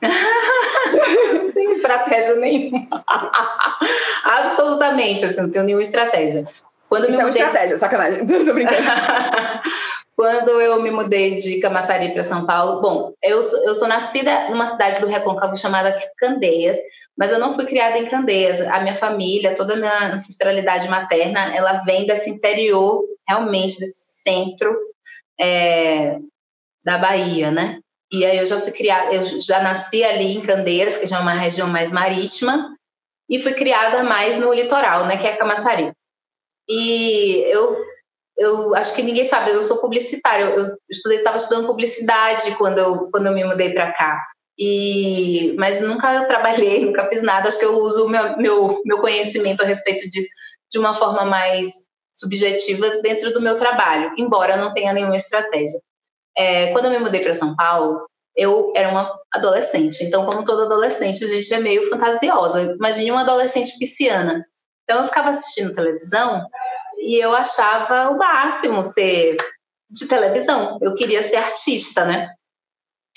não tenho estratégia nenhuma. Absolutamente, assim, não tenho nenhuma estratégia. Quando Isso é uma mudei... estratégia, sacanagem. Tô brincando. quando eu me mudei de Camaçari para São Paulo, bom, eu sou, eu sou nascida numa cidade do Recôncavo chamada Candeias, mas eu não fui criada em Candeias. A minha família, toda a minha ancestralidade materna, ela vem desse interior, realmente, desse centro é, da Bahia, né? E aí eu já fui criada, eu já nasci ali em Candeias, que já é uma região mais marítima, e fui criada mais no litoral, né, que é Camaçari. E eu eu acho que ninguém sabe, eu sou publicitária, eu, estudei, estava estudando publicidade quando eu, quando eu me mudei para cá. E, mas nunca trabalhei, nunca fiz nada. Acho que eu uso meu, meu, meu conhecimento a respeito disso de uma forma mais subjetiva dentro do meu trabalho, embora não tenha nenhuma estratégia. É, quando eu me mudei para São Paulo, eu era uma adolescente. Então, como toda adolescente, a gente é meio fantasiosa. Imagine uma adolescente pisciana. Então, eu ficava assistindo televisão e eu achava o máximo ser de televisão. Eu queria ser artista, né?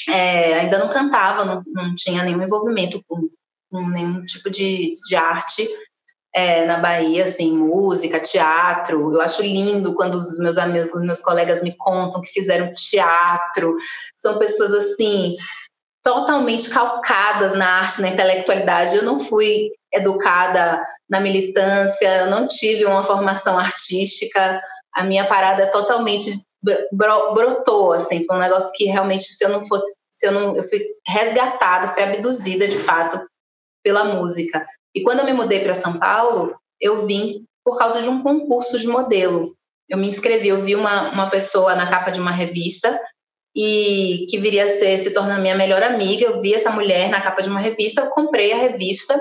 É, ainda não cantava, não, não, tinha nenhum envolvimento com, com nenhum tipo de, de arte é, na Bahia, assim, música, teatro. Eu acho lindo quando os meus amigos, os meus colegas me contam que fizeram teatro. São pessoas assim totalmente calcadas na arte, na intelectualidade. Eu não fui educada na militância, eu não tive uma formação artística. A minha parada é totalmente brotou, assim, foi um negócio que realmente se eu não fosse, se eu não, eu fui resgatada, fui abduzida de fato pela música. E quando eu me mudei para São Paulo, eu vim por causa de um concurso de modelo. Eu me inscrevi, eu vi uma, uma pessoa na capa de uma revista e que viria a ser se tornando minha melhor amiga. Eu vi essa mulher na capa de uma revista, eu comprei a revista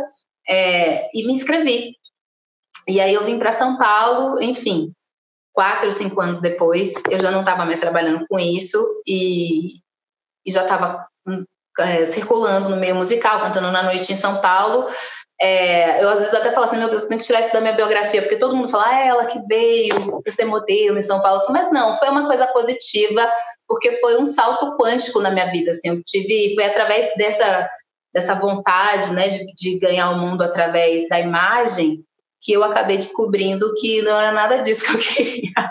é, e me inscrevi. E aí eu vim para São Paulo, enfim, quatro ou cinco anos depois, eu já não estava mais trabalhando com isso e, e já estava hum, é, circulando no meio musical, cantando na noite em São Paulo. É, eu às vezes até falo assim, meu Deus, eu tenho que tirar isso da minha biografia, porque todo mundo fala, ah, é ela que veio para ser modelo em São Paulo. Mas não, foi uma coisa positiva, porque foi um salto quântico na minha vida. Assim, eu tive, foi através dessa, dessa vontade né, de, de ganhar o mundo através da imagem que eu acabei descobrindo que não era nada disso que eu queria.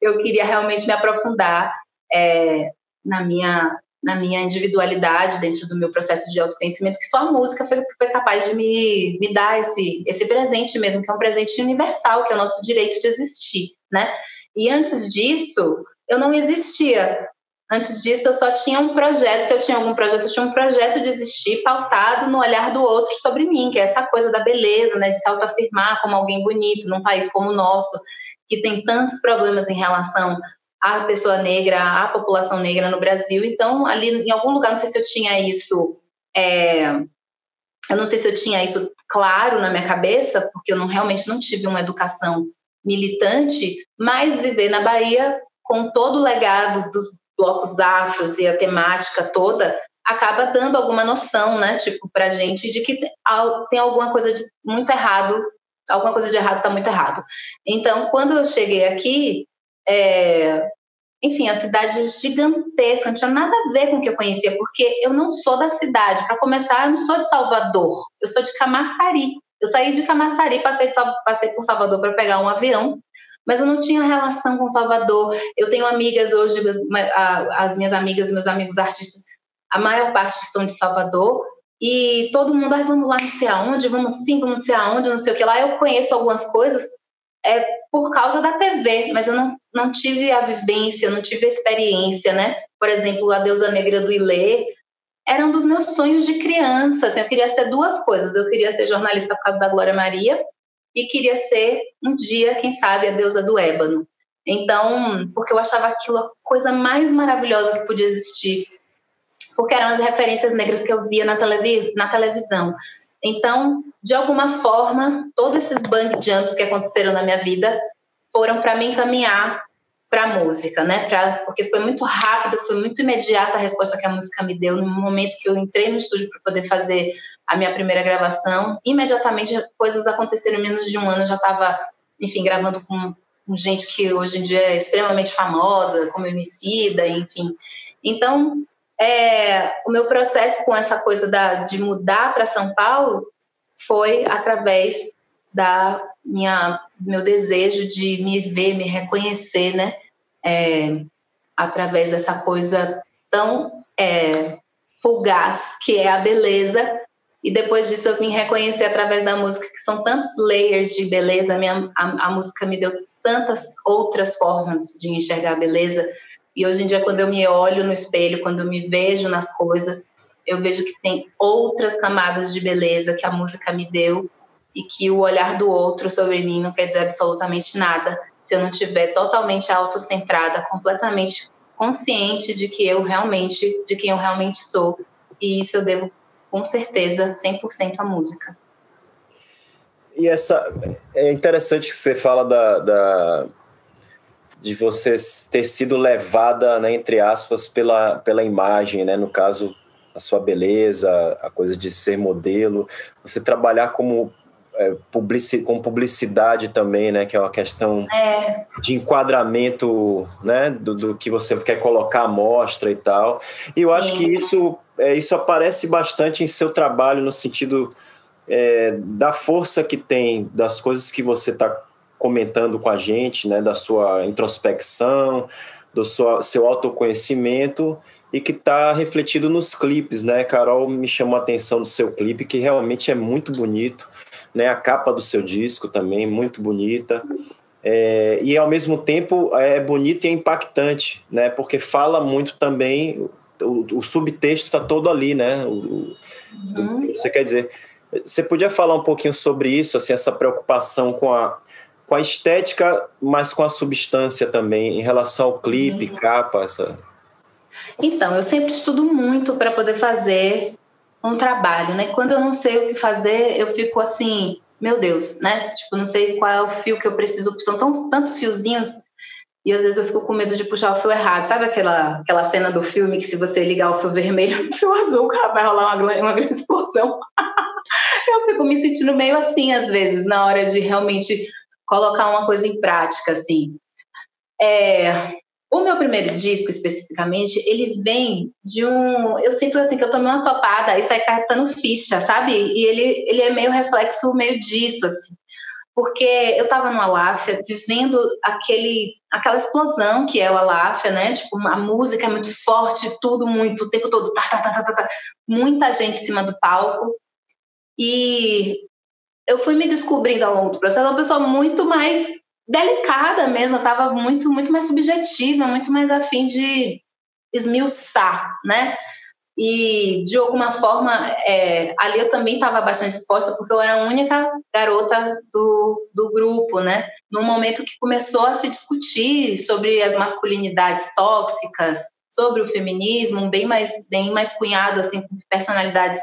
eu queria realmente me aprofundar é, na minha na minha individualidade dentro do meu processo de autoconhecimento que só a música foi, foi capaz de me, me dar esse, esse presente mesmo, que é um presente universal, que é o nosso direito de existir, né? E antes disso, eu não existia. Antes disso, eu só tinha um projeto. Se eu tinha algum projeto, eu tinha um projeto de existir pautado no olhar do outro sobre mim, que é essa coisa da beleza, né? De se autoafirmar como alguém bonito num país como o nosso, que tem tantos problemas em relação à pessoa negra, à população negra no Brasil. Então, ali em algum lugar, não sei se eu tinha isso. É, eu não sei se eu tinha isso claro na minha cabeça, porque eu não realmente não tive uma educação militante, mas viver na Bahia com todo o legado dos blocos afros e a temática toda acaba dando alguma noção, né, tipo, pra gente de que tem alguma coisa de muito errado, alguma coisa de errado está muito errado. Então, quando eu cheguei aqui, é, enfim, a cidade é gigantesca, não tinha nada a ver com o que eu conhecia, porque eu não sou da cidade. Para começar, eu não sou de Salvador, eu sou de Camaçari. Eu saí de Camaçari, passei, passei por Salvador para pegar um avião mas eu não tinha relação com Salvador. Eu tenho amigas hoje, as minhas amigas meus amigos artistas, a maior parte são de Salvador, e todo mundo, ah, vamos lá não sei aonde, vamos sim, vamos não sei aonde, não sei o que lá. Eu conheço algumas coisas é, por causa da TV, mas eu não, não tive a vivência, não tive a experiência, né? Por exemplo, a Deusa Negra do Ilê, era um dos meus sonhos de criança. Assim, eu queria ser duas coisas. Eu queria ser jornalista por causa da Glória Maria e queria ser um dia, quem sabe, a deusa do ébano. Então, porque eu achava aquilo a coisa mais maravilhosa que podia existir, porque eram as referências negras que eu via na, na televisão. Então, de alguma forma, todos esses bang jumps que aconteceram na minha vida foram para me encaminhar para a música, né? Pra, porque foi muito rápido, foi muito imediata a resposta que a música me deu no momento que eu entrei no estúdio para poder fazer a minha primeira gravação. Imediatamente coisas aconteceram em menos de um ano, eu já estava, enfim, gravando com, gente que hoje em dia é extremamente famosa, como Emicida, enfim. Então, é, o meu processo com essa coisa da, de mudar para São Paulo foi através da minha meu desejo de me ver, me reconhecer, né? É, através dessa coisa tão é, fugaz que é a beleza. E depois disso eu vim reconhecer através da música que são tantos layers de beleza. A, minha, a, a música me deu tantas outras formas de enxergar a beleza. E hoje em dia, quando eu me olho no espelho, quando eu me vejo nas coisas, eu vejo que tem outras camadas de beleza que a música me deu e que o olhar do outro sobre mim não quer dizer absolutamente nada se eu não tiver totalmente autocentrada, completamente consciente de que eu realmente, de quem eu realmente sou. E isso eu devo com certeza 100% à música. E essa é interessante que você fala da, da de você ter sido levada, né, entre aspas, pela, pela imagem, né, no caso a sua beleza, a coisa de ser modelo, você trabalhar como é, publici com publicidade também, né, que é uma questão é. de enquadramento, né, do, do, que você quer colocar à mostra e tal. E eu Sim. acho que isso, é, isso aparece bastante em seu trabalho no sentido é, da força que tem, das coisas que você está comentando com a gente, né, da sua introspecção, do seu autoconhecimento e que está refletido nos clipes, né? Carol me chamou a atenção do seu clipe, que realmente é muito bonito, né? A capa do seu disco também, muito bonita. É, e ao mesmo tempo é bonito e é impactante, né? Porque fala muito também, o, o subtexto está todo ali, né? O, uhum. Você quer dizer, você podia falar um pouquinho sobre isso, assim, essa preocupação com a, com a estética, mas com a substância também, em relação ao clipe, uhum. capa, essa... Então, eu sempre estudo muito para poder fazer um trabalho, né? Quando eu não sei o que fazer, eu fico assim, meu Deus, né? Tipo, não sei qual é o fio que eu preciso, são tão, tantos fiozinhos e às vezes eu fico com medo de puxar o fio errado. Sabe aquela, aquela cena do filme que se você ligar o fio vermelho, o fio azul, vai rolar uma, uma grande explosão? eu fico me sentindo meio assim às vezes, na hora de realmente colocar uma coisa em prática, assim. É, o meu primeiro disco, especificamente, ele vem de um. Eu sinto assim que eu tomei uma topada e saí cartando ficha, sabe? E ele, ele é meio reflexo meio disso, assim. Porque eu estava no Aláfia vivendo aquele, aquela explosão que é o Aláfia, né? Tipo, a música é muito forte, tudo muito, o tempo todo, tá, tá, tá, tá, tá, muita gente em cima do palco. E eu fui me descobrindo ao longo do processo uma pessoa muito mais delicada mesmo, eu muito, muito mais subjetiva, muito mais afim de esmiuçar, né? E, de alguma forma, é, ali eu também estava bastante exposta, porque eu era a única garota do, do grupo, né? Num momento que começou a se discutir sobre as masculinidades tóxicas, sobre o feminismo, bem mais, bem mais cunhado, assim, com personalidades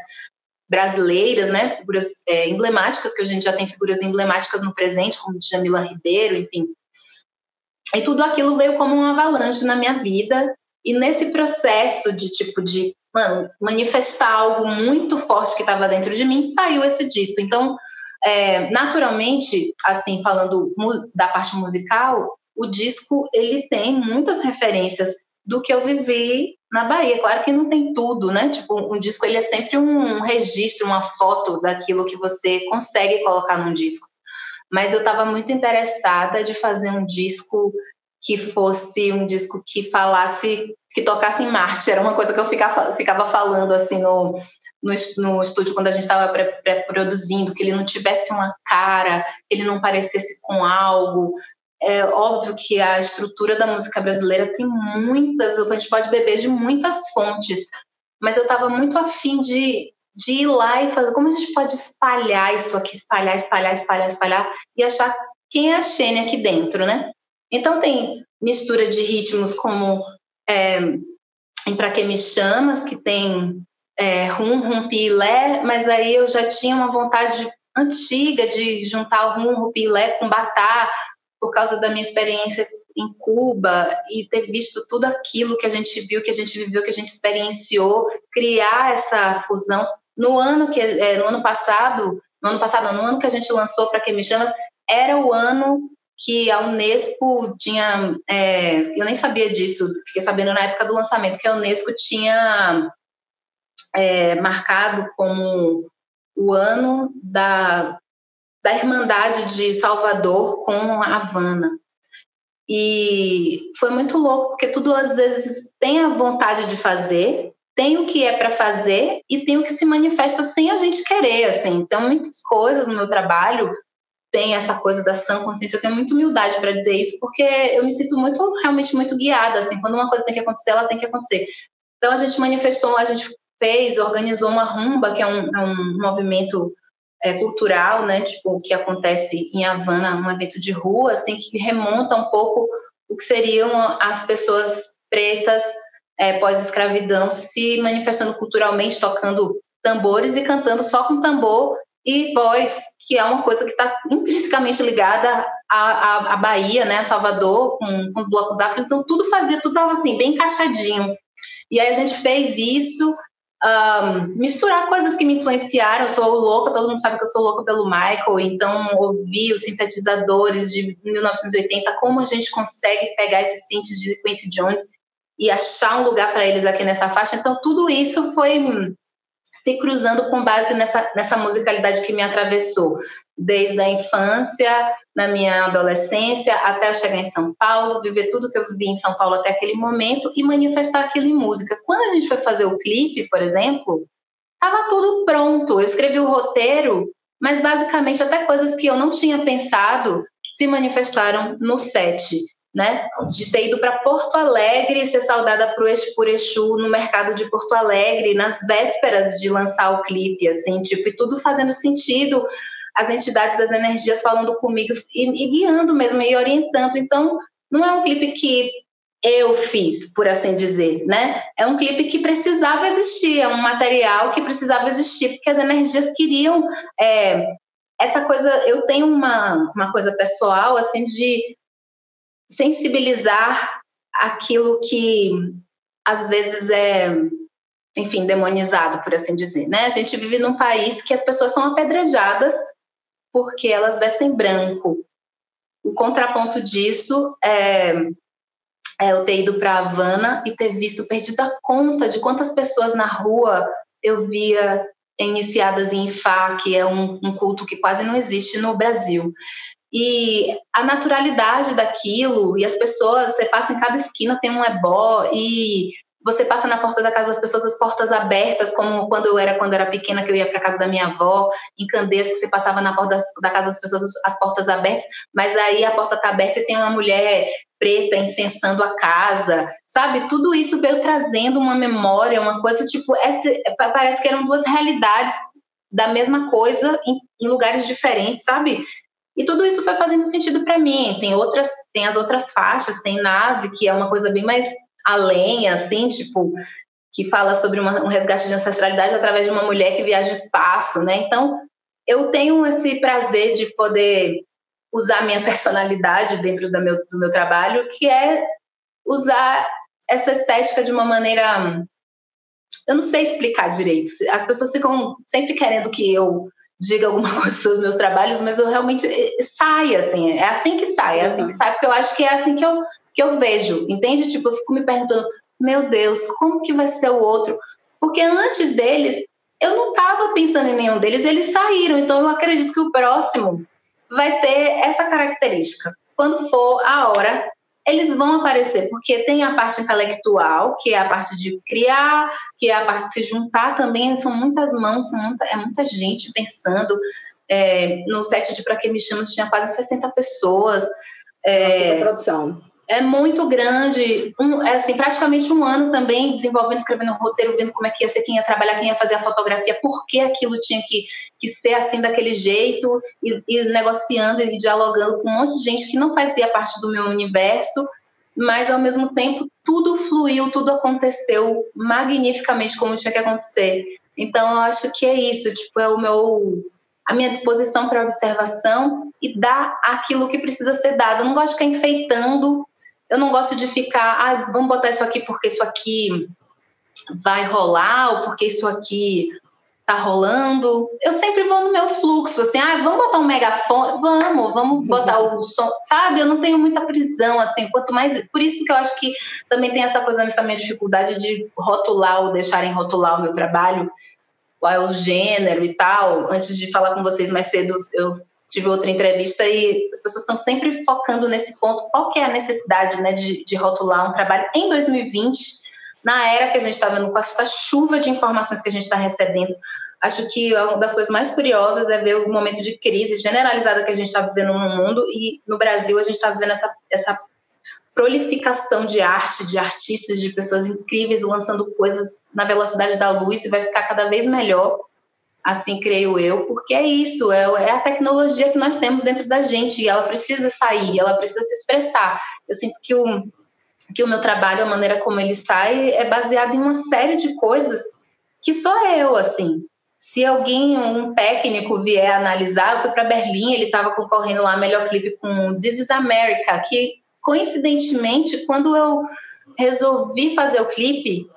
brasileiras, né, figuras é, emblemáticas, que a gente já tem figuras emblemáticas no presente, como Jamila Ribeiro, enfim. E tudo aquilo veio como uma avalanche na minha vida, e nesse processo de tipo de mano, manifestar algo muito forte que estava dentro de mim, saiu esse disco. Então, é, naturalmente, assim, falando da parte musical, o disco ele tem muitas referências do que eu vivi na Bahia. Claro que não tem tudo, né? Tipo, um disco ele é sempre um registro, uma foto daquilo que você consegue colocar num disco. Mas eu estava muito interessada de fazer um disco que fosse um disco que falasse, que tocasse em Marte. Era uma coisa que eu ficava, ficava falando assim no, no, no estúdio quando a gente estava pré-produzindo, que ele não tivesse uma cara, que ele não parecesse com algo, é óbvio que a estrutura da música brasileira tem muitas, a gente pode beber de muitas fontes, mas eu estava muito afim de, de ir lá e fazer como a gente pode espalhar isso aqui, espalhar, espalhar, espalhar, espalhar e achar quem é a Xênia aqui dentro, né? Então tem mistura de ritmos como é, em Pra Que Me Chamas, que tem é, rum, rum, pi, lé, mas aí eu já tinha uma vontade antiga de juntar o rum, rum, pi, lé com batá, por causa da minha experiência em Cuba e ter visto tudo aquilo que a gente viu, que a gente viveu, que a gente experienciou, criar essa fusão. No ano que é, no ano passado, no ano passado, no ano que a gente lançou para quem me chamas, era o ano que a Unesco tinha, é, eu nem sabia disso, fiquei sabendo na época do lançamento que a Unesco tinha é, marcado como o ano da da Irmandade de Salvador com a Havana. E foi muito louco, porque tudo às vezes tem a vontade de fazer, tem o que é para fazer e tem o que se manifesta sem a gente querer, assim. Então, muitas coisas no meu trabalho tem essa coisa da sã consciência. Eu tenho muita humildade para dizer isso, porque eu me sinto muito, realmente muito guiada, assim. Quando uma coisa tem que acontecer, ela tem que acontecer. Então, a gente manifestou, a gente fez, organizou uma rumba, que é um, é um movimento é, cultural, né? Tipo, que acontece em Havana, um evento de rua, assim, que remonta um pouco o que seriam as pessoas pretas é, pós-escravidão se manifestando culturalmente, tocando tambores e cantando só com tambor e voz, que é uma coisa que está intrinsecamente ligada à, à, à, Bahia, né, Salvador, com, com os blocos afros, então tudo fazia, tudo estava assim, bem encaixadinho. E aí a gente fez isso, um, misturar coisas que me influenciaram. Eu sou louca, todo mundo sabe que eu sou louca pelo Michael, então ouvir os sintetizadores de 1980, como a gente consegue pegar esses synths de Quincy Jones e achar um lugar para eles aqui nessa faixa. Então, tudo isso foi se cruzando com base nessa, nessa musicalidade que me atravessou, desde a infância, na minha adolescência, até eu chegar em São Paulo, viver tudo que eu vivi em São Paulo até aquele momento e manifestar aquilo em música. Quando a gente foi fazer o clipe, por exemplo, estava tudo pronto. Eu escrevi o roteiro, mas basicamente até coisas que eu não tinha pensado se manifestaram no set né? De ter ido para Porto Alegre e ser saudada por Exu, por Exu no mercado de Porto Alegre, nas vésperas de lançar o clipe, assim, tipo, e tudo fazendo sentido, as entidades, as energias falando comigo e, e guiando mesmo, e orientando. Então, não é um clipe que eu fiz, por assim dizer, né? É um clipe que precisava existir, é um material que precisava existir, porque as energias queriam é, essa coisa. Eu tenho uma, uma coisa pessoal, assim, de sensibilizar aquilo que às vezes é, enfim, demonizado, por assim dizer, né? A gente vive num país que as pessoas são apedrejadas porque elas vestem branco. O contraponto disso é, é eu ter ido para Havana e ter visto, perdido a conta de quantas pessoas na rua eu via iniciadas em Ifá, que é um, um culto que quase não existe no Brasil. E a naturalidade daquilo, e as pessoas, você passa em cada esquina, tem um ebó, e você passa na porta da casa das pessoas, as portas abertas, como quando eu era quando eu era pequena, que eu ia para casa da minha avó, em Candeias, que você passava na porta da casa das pessoas, as portas abertas, mas aí a porta está aberta e tem uma mulher preta incensando a casa, sabe? Tudo isso veio trazendo uma memória, uma coisa tipo, essa, parece que eram duas realidades da mesma coisa em, em lugares diferentes, sabe? E tudo isso foi fazendo sentido para mim. Tem outras, tem as outras faixas, tem nave, que é uma coisa bem mais além, assim, tipo, que fala sobre uma, um resgate de ancestralidade através de uma mulher que viaja o espaço, né? Então, eu tenho esse prazer de poder usar minha personalidade dentro do meu, do meu trabalho, que é usar essa estética de uma maneira. Eu não sei explicar direito. As pessoas ficam sempre querendo que eu diga alguma coisa sobre os meus trabalhos, mas eu realmente eh, sai assim, é assim que sai, é assim que sai, porque eu acho que é assim que eu, que eu vejo, entende? Tipo, eu fico me perguntando, meu Deus, como que vai ser o outro? Porque antes deles, eu não estava pensando em nenhum deles, eles saíram, então eu acredito que o próximo vai ter essa característica. Quando for a hora, eles vão aparecer, porque tem a parte intelectual, que é a parte de criar, que é a parte de se juntar também, são muitas mãos, são muita, é muita gente pensando. É, no set de Pra Que Me Chamas tinha quase 60 pessoas. É, produção é muito grande, um, é assim, praticamente um ano também desenvolvendo, escrevendo um roteiro, vendo como é que ia ser, quem ia trabalhar, quem ia fazer a fotografia, por que aquilo tinha que, que ser assim, daquele jeito, e, e negociando e dialogando com um monte de gente que não fazia parte do meu universo, mas ao mesmo tempo tudo fluiu, tudo aconteceu magnificamente como tinha que acontecer. Então eu acho que é isso, tipo, é o meu a minha disposição para observação e dar aquilo que precisa ser dado. Eu não gosto de ficar enfeitando eu não gosto de ficar, ah, vamos botar isso aqui porque isso aqui vai rolar, ou porque isso aqui tá rolando. Eu sempre vou no meu fluxo, assim, ah, vamos botar um megafone, vamos, vamos botar o som, sabe? Eu não tenho muita prisão, assim, quanto mais. Por isso que eu acho que também tem essa coisa, essa minha dificuldade de rotular ou deixarem rotular o meu trabalho, qual é o gênero e tal. Antes de falar com vocês mais cedo, eu tive outra entrevista e as pessoas estão sempre focando nesse ponto, qual que é a necessidade né, de, de rotular um trabalho em 2020, na era que a gente está vendo, com essa chuva de informações que a gente está recebendo. Acho que uma das coisas mais curiosas é ver o momento de crise generalizada que a gente está vivendo no mundo e no Brasil a gente está vivendo essa, essa prolificação de arte, de artistas, de pessoas incríveis lançando coisas na velocidade da luz e vai ficar cada vez melhor, assim creio eu, porque é isso, é, é a tecnologia que nós temos dentro da gente e ela precisa sair, ela precisa se expressar. Eu sinto que o, que o meu trabalho, a maneira como ele sai, é baseado em uma série de coisas que só eu, assim. Se alguém, um técnico, vier analisar, eu fui para Berlim, ele estava concorrendo lá melhor clipe com This is America, que coincidentemente, quando eu resolvi fazer o clipe,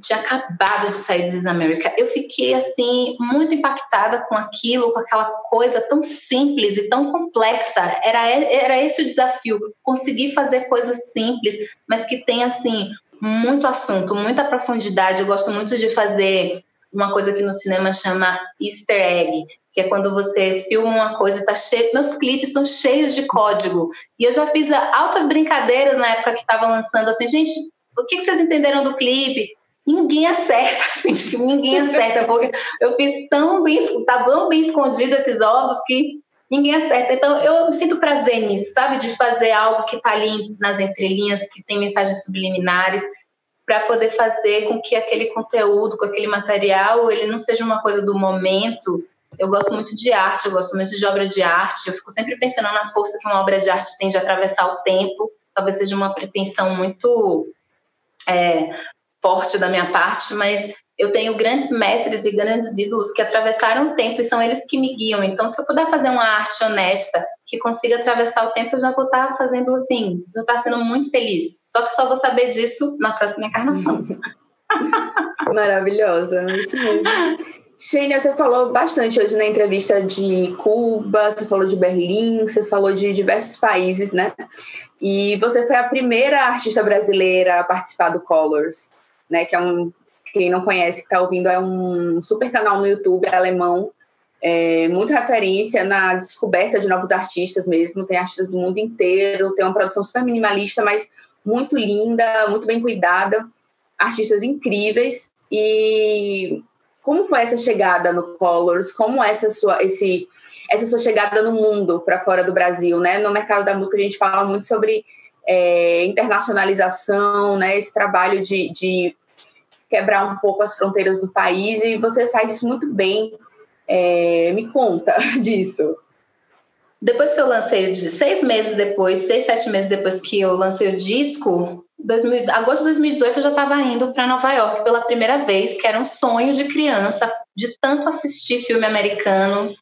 tinha acabado de sair This America. Eu fiquei assim muito impactada com aquilo, com aquela coisa tão simples e tão complexa. Era era esse o desafio, conseguir fazer coisas simples, mas que tem assim muito assunto, muita profundidade. Eu gosto muito de fazer uma coisa que no cinema chama Easter egg, que é quando você filma uma coisa e tá cheio, meus clipes estão cheios de código. E eu já fiz altas brincadeiras na época que estava lançando assim, gente, o que, vocês entenderam do clipe? Ninguém acerta, assim, ninguém acerta, porque eu fiz tão bem, tá tão bem escondido esses ovos que ninguém acerta. Então, eu sinto prazer nisso, sabe? De fazer algo que tá ali nas entrelinhas, que tem mensagens subliminares, para poder fazer com que aquele conteúdo, com aquele material, ele não seja uma coisa do momento, eu gosto muito de arte, eu gosto muito de obra de arte. Eu fico sempre pensando na força que uma obra de arte tem de atravessar o tempo. Talvez seja uma pretensão muito é, forte da minha parte, mas eu tenho grandes mestres e grandes ídolos que atravessaram o tempo e são eles que me guiam. Então, se eu puder fazer uma arte honesta que consiga atravessar o tempo, eu já vou estar fazendo assim, vou estar sendo muito feliz. Só que só vou saber disso na próxima encarnação. Maravilhosa, isso mesmo. Xênia, você falou bastante hoje na entrevista de Cuba, você falou de Berlim, você falou de diversos países, né? E você foi a primeira artista brasileira a participar do Colors, né? Que é um, quem não conhece, que está ouvindo, é um super canal no YouTube alemão, é, muito referência na descoberta de novos artistas mesmo. Tem artistas do mundo inteiro, tem uma produção super minimalista, mas muito linda, muito bem cuidada, artistas incríveis. E como foi essa chegada no Colors? Como essa sua, esse, essa sua chegada no mundo para fora do Brasil, né? No mercado da música a gente fala muito sobre é, internacionalização, né? Esse trabalho de, de quebrar um pouco as fronteiras do país e você faz isso muito bem. É, me conta disso. Depois que eu lancei, seis meses depois, seis, sete meses depois que eu lancei o disco, 2000, agosto de 2018 eu já estava indo para Nova York pela primeira vez, que era um sonho de criança, de tanto assistir filme americano,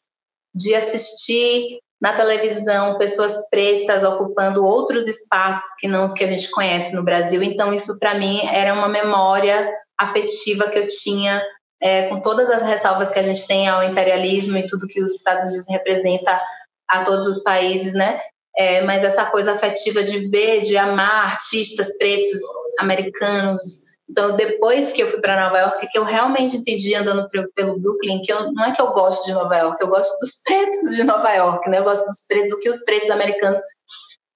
de assistir na televisão pessoas pretas ocupando outros espaços que não os que a gente conhece no Brasil. Então isso para mim era uma memória afetiva que eu tinha é, com todas as ressalvas que a gente tem ao imperialismo e tudo que os Estados Unidos representa a todos os países, né? é, mas essa coisa afetiva de ver, de amar artistas pretos americanos. Então, depois que eu fui para Nova York, que eu realmente entendi andando pelo Brooklyn, que eu, não é que eu gosto de Nova York, eu gosto dos pretos de Nova York, né? Eu gosto dos pretos, o que os pretos americanos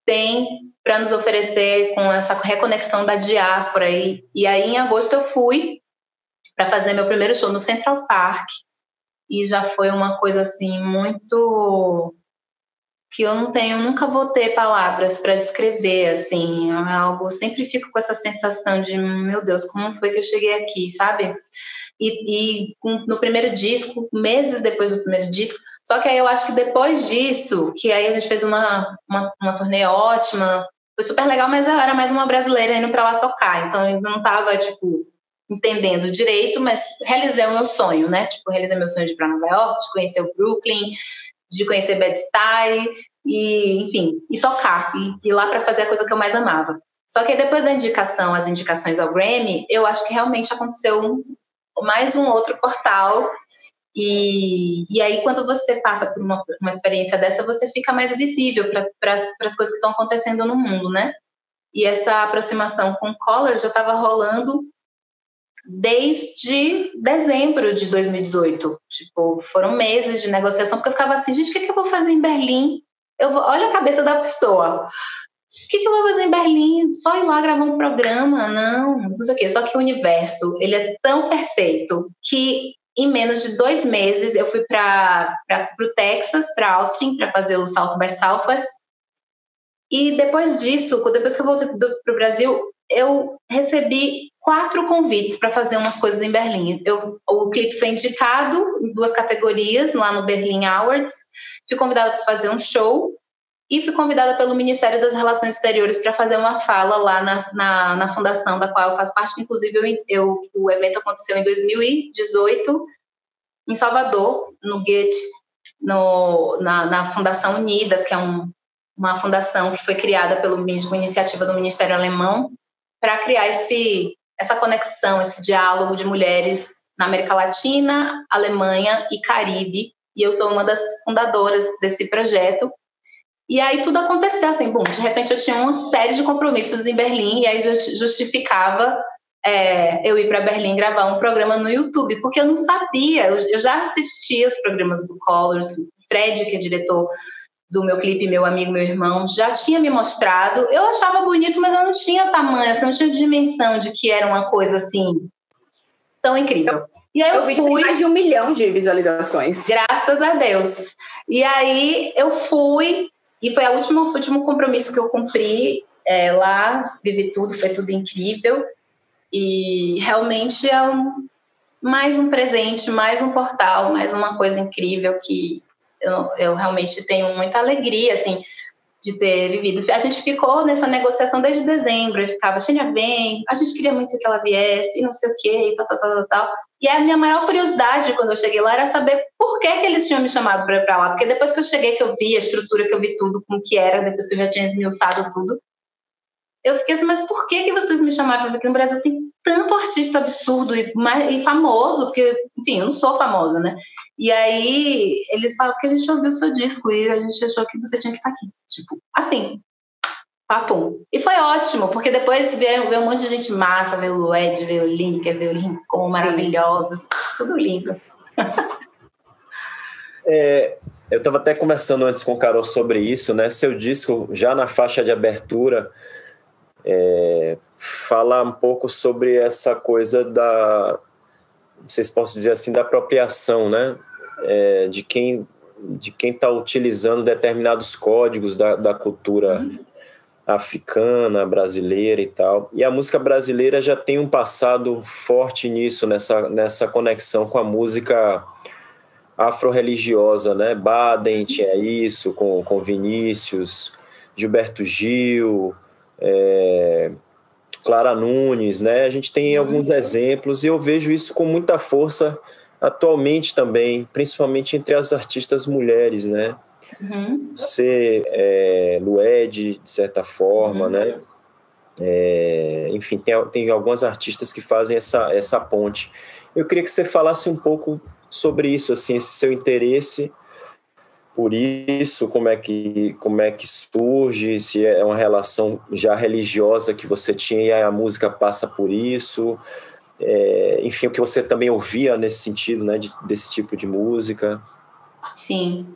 têm para nos oferecer com essa reconexão da diáspora aí. E aí, em agosto, eu fui para fazer meu primeiro show no Central Park. E já foi uma coisa assim muito que eu não tenho, nunca vou ter palavras para descrever, assim, é algo, sempre fico com essa sensação de, meu Deus, como foi que eu cheguei aqui, sabe? E, e no primeiro disco, meses depois do primeiro disco, só que aí eu acho que depois disso, que aí a gente fez uma, uma, uma turnê ótima, foi super legal, mas eu era mais uma brasileira indo para lá tocar, então eu não tava, tipo, entendendo direito, mas realizei o meu sonho, né? Tipo, realizei meu sonho de ir para Nova York, de conhecer o Brooklyn, de conhecer Bad Style e, enfim, e tocar, e ir lá para fazer a coisa que eu mais amava. Só que depois da indicação, as indicações ao Grammy, eu acho que realmente aconteceu um, mais um outro portal. E, e aí, quando você passa por uma, uma experiência dessa, você fica mais visível para as coisas que estão acontecendo no mundo, né? E essa aproximação com Collor já estava rolando desde dezembro de 2018. Tipo, foram meses de negociação, porque eu ficava assim, gente, o que, que eu vou fazer em Berlim? Eu vou, olha a cabeça da pessoa. O que, que eu vou fazer em Berlim? Só ir lá gravar um programa? Não, não sei o quê. Só que o universo, ele é tão perfeito que em menos de dois meses eu fui para o Texas, para Austin, para fazer o South by Southwest. E depois disso, depois que eu voltei para o Brasil, eu recebi quatro convites para fazer umas coisas em Berlim. Eu, o clipe foi indicado em duas categorias lá no Berlin Awards. Fui convidada para fazer um show e fui convidada pelo Ministério das Relações Exteriores para fazer uma fala lá na, na, na, fundação da qual eu faço parte. Inclusive, eu, eu, o evento aconteceu em 2018 em Salvador, no Goethe, no, na, na Fundação Unidas, que é um, uma fundação que foi criada pelo uma iniciativa do Ministério Alemão para criar esse, essa conexão, esse diálogo de mulheres na América Latina, Alemanha e Caribe. E eu sou uma das fundadoras desse projeto. E aí tudo aconteceu assim, bom, de repente eu tinha uma série de compromissos em Berlim e aí justificava é, eu ir para Berlim gravar um programa no YouTube, porque eu não sabia, eu, eu já assistia os programas do Colors, Fred, que é diretor do meu clipe, meu amigo, meu irmão, já tinha me mostrado. Eu achava bonito, mas eu não tinha tamanho, assim, não tinha dimensão de que era uma coisa assim tão incrível. E aí eu, eu fui. mais de um milhão de visualizações. Graças a Deus. E aí eu fui, e foi a última, o último compromisso que eu cumpri é, lá, vivi tudo, foi tudo incrível. E realmente é um, mais um presente, mais um portal, mais uma coisa incrível que eu, eu realmente tenho muita alegria, assim, de ter vivido. A gente ficou nessa negociação desde dezembro, eu ficava, Xenia vem, a gente queria muito que ela viesse, e não sei o quê, e tal, tal, tal, tal. E a minha maior curiosidade quando eu cheguei lá era saber por que, que eles tinham me chamado para ir para lá. Porque depois que eu cheguei, que eu vi a estrutura, que eu vi tudo, como que era, depois que eu já tinha esmiuçado tudo, eu fiquei assim, mas por que, que vocês me chamaram? Porque no Brasil tem tanto artista absurdo e, e famoso, porque, enfim, eu não sou famosa, né? E aí eles falam que a gente ouviu o seu disco e a gente achou que você tinha que estar aqui. Tipo, assim, papum. E foi ótimo, porque depois veio, veio um monte de gente massa, veio o Ed, veio o Linker, veio o Lincoln, maravilhosos, tudo lindo. É, eu estava até conversando antes com o Carol sobre isso, né? Seu disco, já na faixa de abertura, é, falar um pouco sobre essa coisa da, não sei se posso dizer assim, da apropriação, né? É, de quem de quem está utilizando determinados códigos da, da cultura uhum. africana, brasileira e tal. E a música brasileira já tem um passado forte nisso, nessa, nessa conexão com a música afro-religiosa, né? Baden tinha isso, com, com Vinícius, Gilberto Gil, é, Clara Nunes, né? A gente tem alguns exemplos e eu vejo isso com muita força atualmente também, principalmente entre as artistas mulheres, né? Uhum. Você, é, Lued, de certa forma, uhum. né? É, enfim, tem, tem algumas artistas que fazem essa, essa ponte. Eu queria que você falasse um pouco sobre isso, assim, esse seu interesse por isso, como é que como é que surge, se é uma relação já religiosa que você tinha e a música passa por isso, é, enfim, o que você também ouvia nesse sentido, né, de, desse tipo de música. Sim.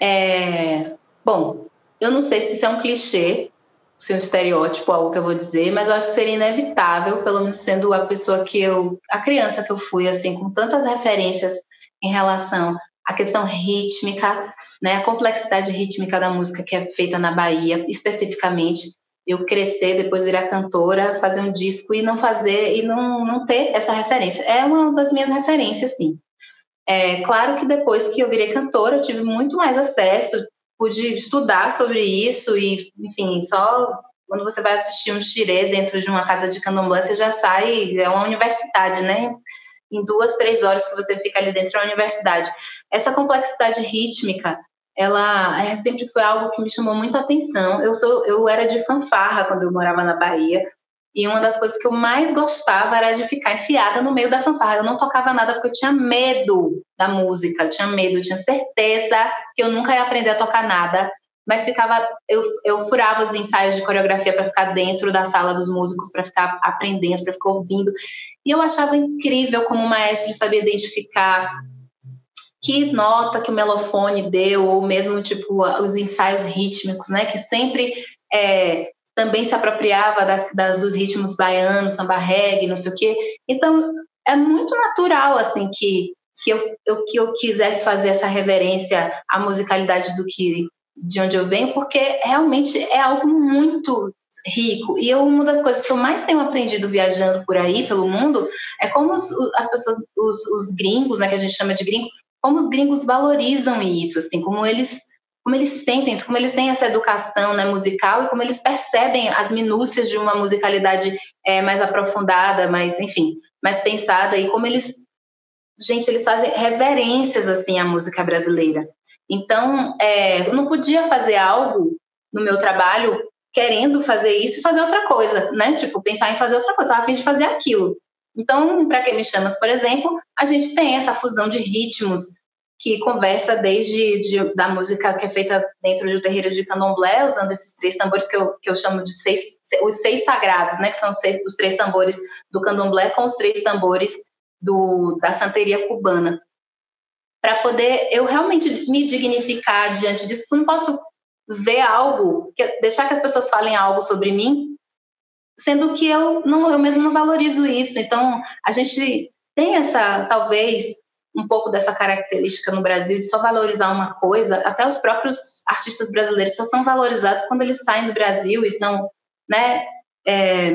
É, bom, eu não sei se isso é um clichê, se é um estereótipo, algo que eu vou dizer, mas eu acho que seria inevitável, pelo menos sendo a pessoa que eu, a criança que eu fui, assim, com tantas referências em relação a questão rítmica, né, a complexidade rítmica da música que é feita na Bahia, especificamente, eu crescer, depois virar cantora, fazer um disco e não fazer e não, não ter essa referência. É uma das minhas referências, sim. É claro que depois que eu virei cantora, eu tive muito mais acesso, pude estudar sobre isso e, enfim, só quando você vai assistir um xirê dentro de uma casa de candomblé, você já sai, é uma universidade, né? Em duas, três horas que você fica ali dentro da universidade. Essa complexidade rítmica, ela é, sempre foi algo que me chamou muita atenção. Eu sou, eu era de fanfarra quando eu morava na Bahia. E uma das coisas que eu mais gostava era de ficar enfiada no meio da fanfarra. Eu não tocava nada porque eu tinha medo da música, eu tinha medo, eu tinha certeza que eu nunca ia aprender a tocar nada. Mas ficava eu, eu furava os ensaios de coreografia para ficar dentro da sala dos músicos, para ficar aprendendo, para ficar ouvindo. E eu achava incrível como o maestro sabia identificar que nota que o melofone deu, ou mesmo tipo os ensaios rítmicos, né, que sempre é, também se apropriava da, da, dos ritmos baianos, samba reggae, não sei o quê. Então é muito natural assim que que eu, eu, que eu quisesse fazer essa reverência à musicalidade do que de onde eu venho, porque realmente é algo muito rico. E eu, uma das coisas que eu mais tenho aprendido viajando por aí, pelo mundo, é como os, as pessoas, os, os gringos, né, que a gente chama de gringo, como os gringos valorizam isso, assim, como eles como eles sentem, como eles têm essa educação né, musical e como eles percebem as minúcias de uma musicalidade é, mais aprofundada, mais, enfim, mais pensada e como eles, gente, eles fazem reverências assim à música brasileira. Então, é, eu não podia fazer algo no meu trabalho querendo fazer isso e fazer outra coisa, né? Tipo, pensar em fazer outra coisa, a fim de fazer aquilo. Então, para quem me chamas, por exemplo, a gente tem essa fusão de ritmos que conversa desde de, da música que é feita dentro do terreiro de candomblé, usando esses três tambores que eu, que eu chamo de seis, os seis sagrados, né? Que são os, seis, os três tambores do candomblé com os três tambores do, da santeria cubana para poder eu realmente me dignificar diante disso, porque não posso ver algo, deixar que as pessoas falem algo sobre mim, sendo que eu não eu mesmo não valorizo isso. Então, a gente tem essa talvez um pouco dessa característica no Brasil de só valorizar uma coisa, até os próprios artistas brasileiros só são valorizados quando eles saem do Brasil e são, né, é,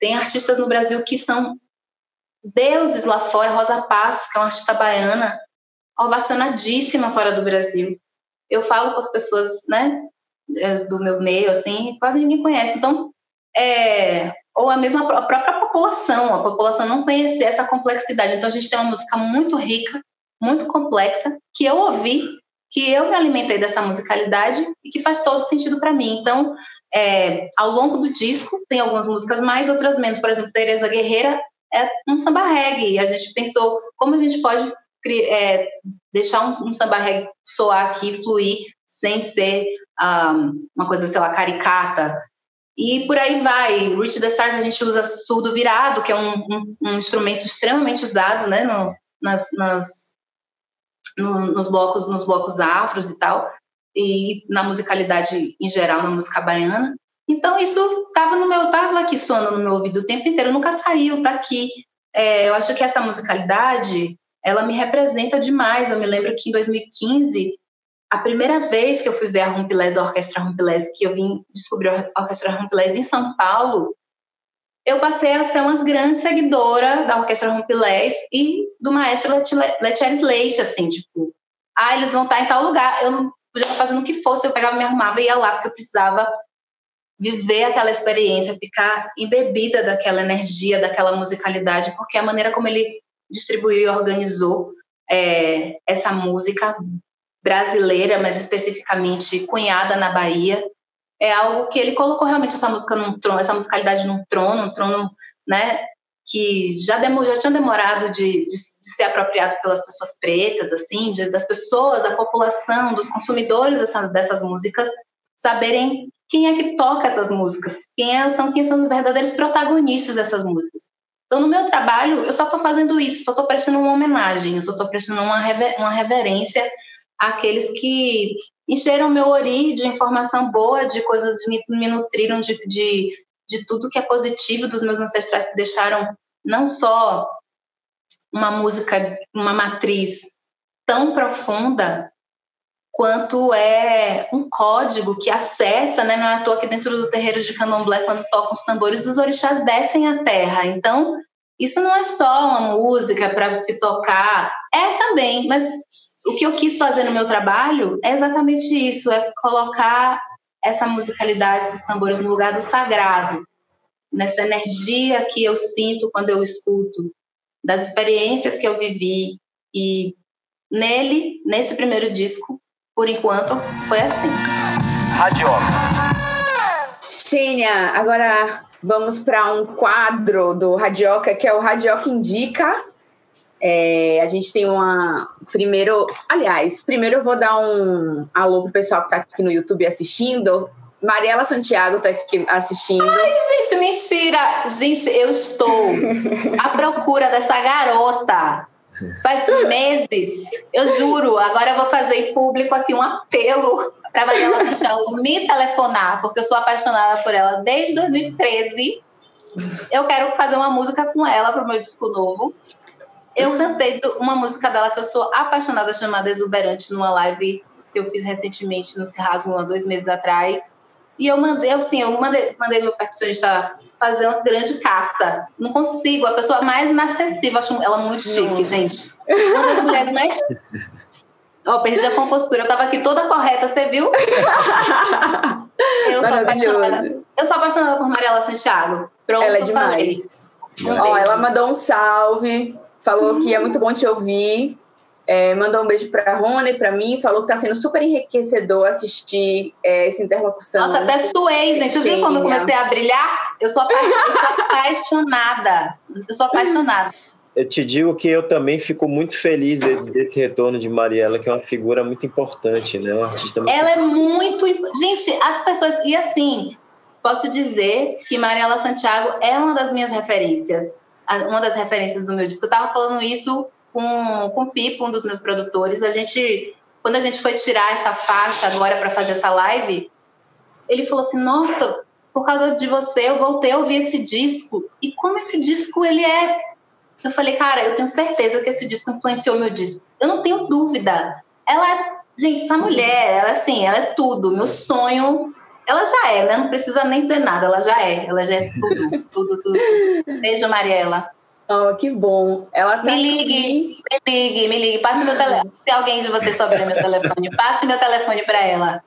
tem artistas no Brasil que são deuses lá fora, Rosa Passos, que é uma artista baiana, ovacionadíssima fora do Brasil. Eu falo com as pessoas, né, é, do meu meio, assim, quase ninguém conhece. Então, é, ou a mesma a própria população, a população não conhecer essa complexidade. Então, a gente tem uma música muito rica, muito complexa, que eu ouvi, que eu me alimentei dessa musicalidade e que faz todo sentido para mim. Então, é, ao longo do disco, tem algumas músicas mais, outras menos. Por exemplo, Tereza Guerreira é um samba reggae. A gente pensou como a gente pode é, deixar um, um samba reggae soar aqui, fluir, sem ser um, uma coisa, sei lá, caricata. E por aí vai. Reach the Stars a gente usa surdo virado, que é um, um, um instrumento extremamente usado né, no, nas, nas no, nos, blocos, nos blocos afros e tal, e na musicalidade em geral, na música baiana. Então isso estava no meu, tava aqui soando no meu ouvido o tempo inteiro, nunca saiu, tá aqui. É, eu acho que essa musicalidade ela me representa demais. Eu me lembro que em 2015, a primeira vez que eu fui ver a Rumpilés, a Orquestra Rumpilés, que eu vim descobrir a Orquestra Rumpilés em São Paulo, eu passei a ser uma grande seguidora da Orquestra Rumpilés e do maestro Letieres Leite, assim, tipo, ah, eles vão estar em tal lugar. Eu podia estar fazendo o que fosse, eu pegava, me arrumava e ia lá, porque eu precisava viver aquela experiência, ficar embebida daquela energia, daquela musicalidade, porque a maneira como ele distribuiu e organizou é, essa música brasileira, mas especificamente cunhada na Bahia. É algo que ele colocou realmente essa música num trono, essa musicalidade num trono, um trono, né, que já, demorou, já tinha demorado de, de, de, ser apropriado pelas pessoas pretas, assim, de, das pessoas, da população, dos consumidores dessas, dessas músicas, saberem quem é que toca essas músicas, quem, é, são, quem são os verdadeiros protagonistas dessas músicas. Então, no meu trabalho, eu só estou fazendo isso, só estou prestando uma homenagem, eu só estou prestando uma, rever, uma reverência àqueles que encheram meu ori de informação boa, de coisas que me, me nutriram de, de, de tudo que é positivo dos meus ancestrais, que deixaram não só uma música, uma matriz tão profunda, quanto é um código que acessa, né? Não é à toa que dentro do terreiro de candomblé, quando tocam os tambores, os orixás descem à terra. Então, isso não é só uma música para se tocar, é também, mas o que eu quis fazer no meu trabalho é exatamente isso, é colocar essa musicalidade, esses tambores no lugar do sagrado, nessa energia que eu sinto quando eu escuto, das experiências que eu vivi e nele, nesse primeiro disco, por enquanto, foi assim. Radioca. Xênia, agora vamos para um quadro do Radioca, que é o Radioca Indica. É, a gente tem uma. Primeiro, aliás, primeiro eu vou dar um alô pro pessoal que tá aqui no YouTube assistindo. Mariela Santiago tá aqui assistindo. Ai, gente, mentira! Gente, eu estou à procura dessa garota. Faz meses, eu juro. Agora eu vou fazer em público aqui um apelo para Mariela Santiago me telefonar, porque eu sou apaixonada por ela desde 2013. Eu quero fazer uma música com ela para o meu disco novo. Eu cantei uma música dela que eu sou apaixonada, chamada Exuberante, numa live que eu fiz recentemente no Cirrasmo, há dois meses atrás. E eu mandei, assim, eu mandei, mandei meu percussionista fazer uma grande caça. Não consigo, a pessoa mais inacessível, acho ela muito chique, gente. Uma das mulheres mais chiques. Ó, perdi a compostura, eu tava aqui toda correta, você viu? eu sou apaixonada. Eu sou apaixonada por Mariela Santiago. Pronto, ela é demais. Ó, ela mandou um salve, falou que é muito bom te ouvir. É, mandou um beijo para a Rony, para mim, falou que está sendo super enriquecedor assistir é, essa interlocução. Nossa, até suei, gente. Você viu quando eu comecei a brilhar? Eu sou, apaixonada. eu sou apaixonada. Eu sou apaixonada. Eu te digo que eu também fico muito feliz desse retorno de Mariela, que é uma figura muito importante, né? Uma artista muito Ela é muito. Gente, as pessoas. E assim, posso dizer que Mariela Santiago é uma das minhas referências. Uma das referências do meu disco. Eu tava falando isso com, com o Pipo, um dos meus produtores, a gente, quando a gente foi tirar essa faixa agora para fazer essa live, ele falou assim: Nossa, por causa de você, eu voltei a ouvir esse disco. E como esse disco ele é. Eu falei, cara, eu tenho certeza que esse disco influenciou meu disco. Eu não tenho dúvida. Ela é. Gente, essa mulher, ela assim, ela é tudo. Meu sonho. Ela já é, né? Não precisa nem dizer nada, ela já é. Ela já é tudo, tudo, tudo. Beijo, Mariela. Oh, que bom. Ela tá me ligue, aqui. me ligue, me ligue. Passe meu telefone. Se alguém de vocês souber meu telefone, passe meu telefone para ela.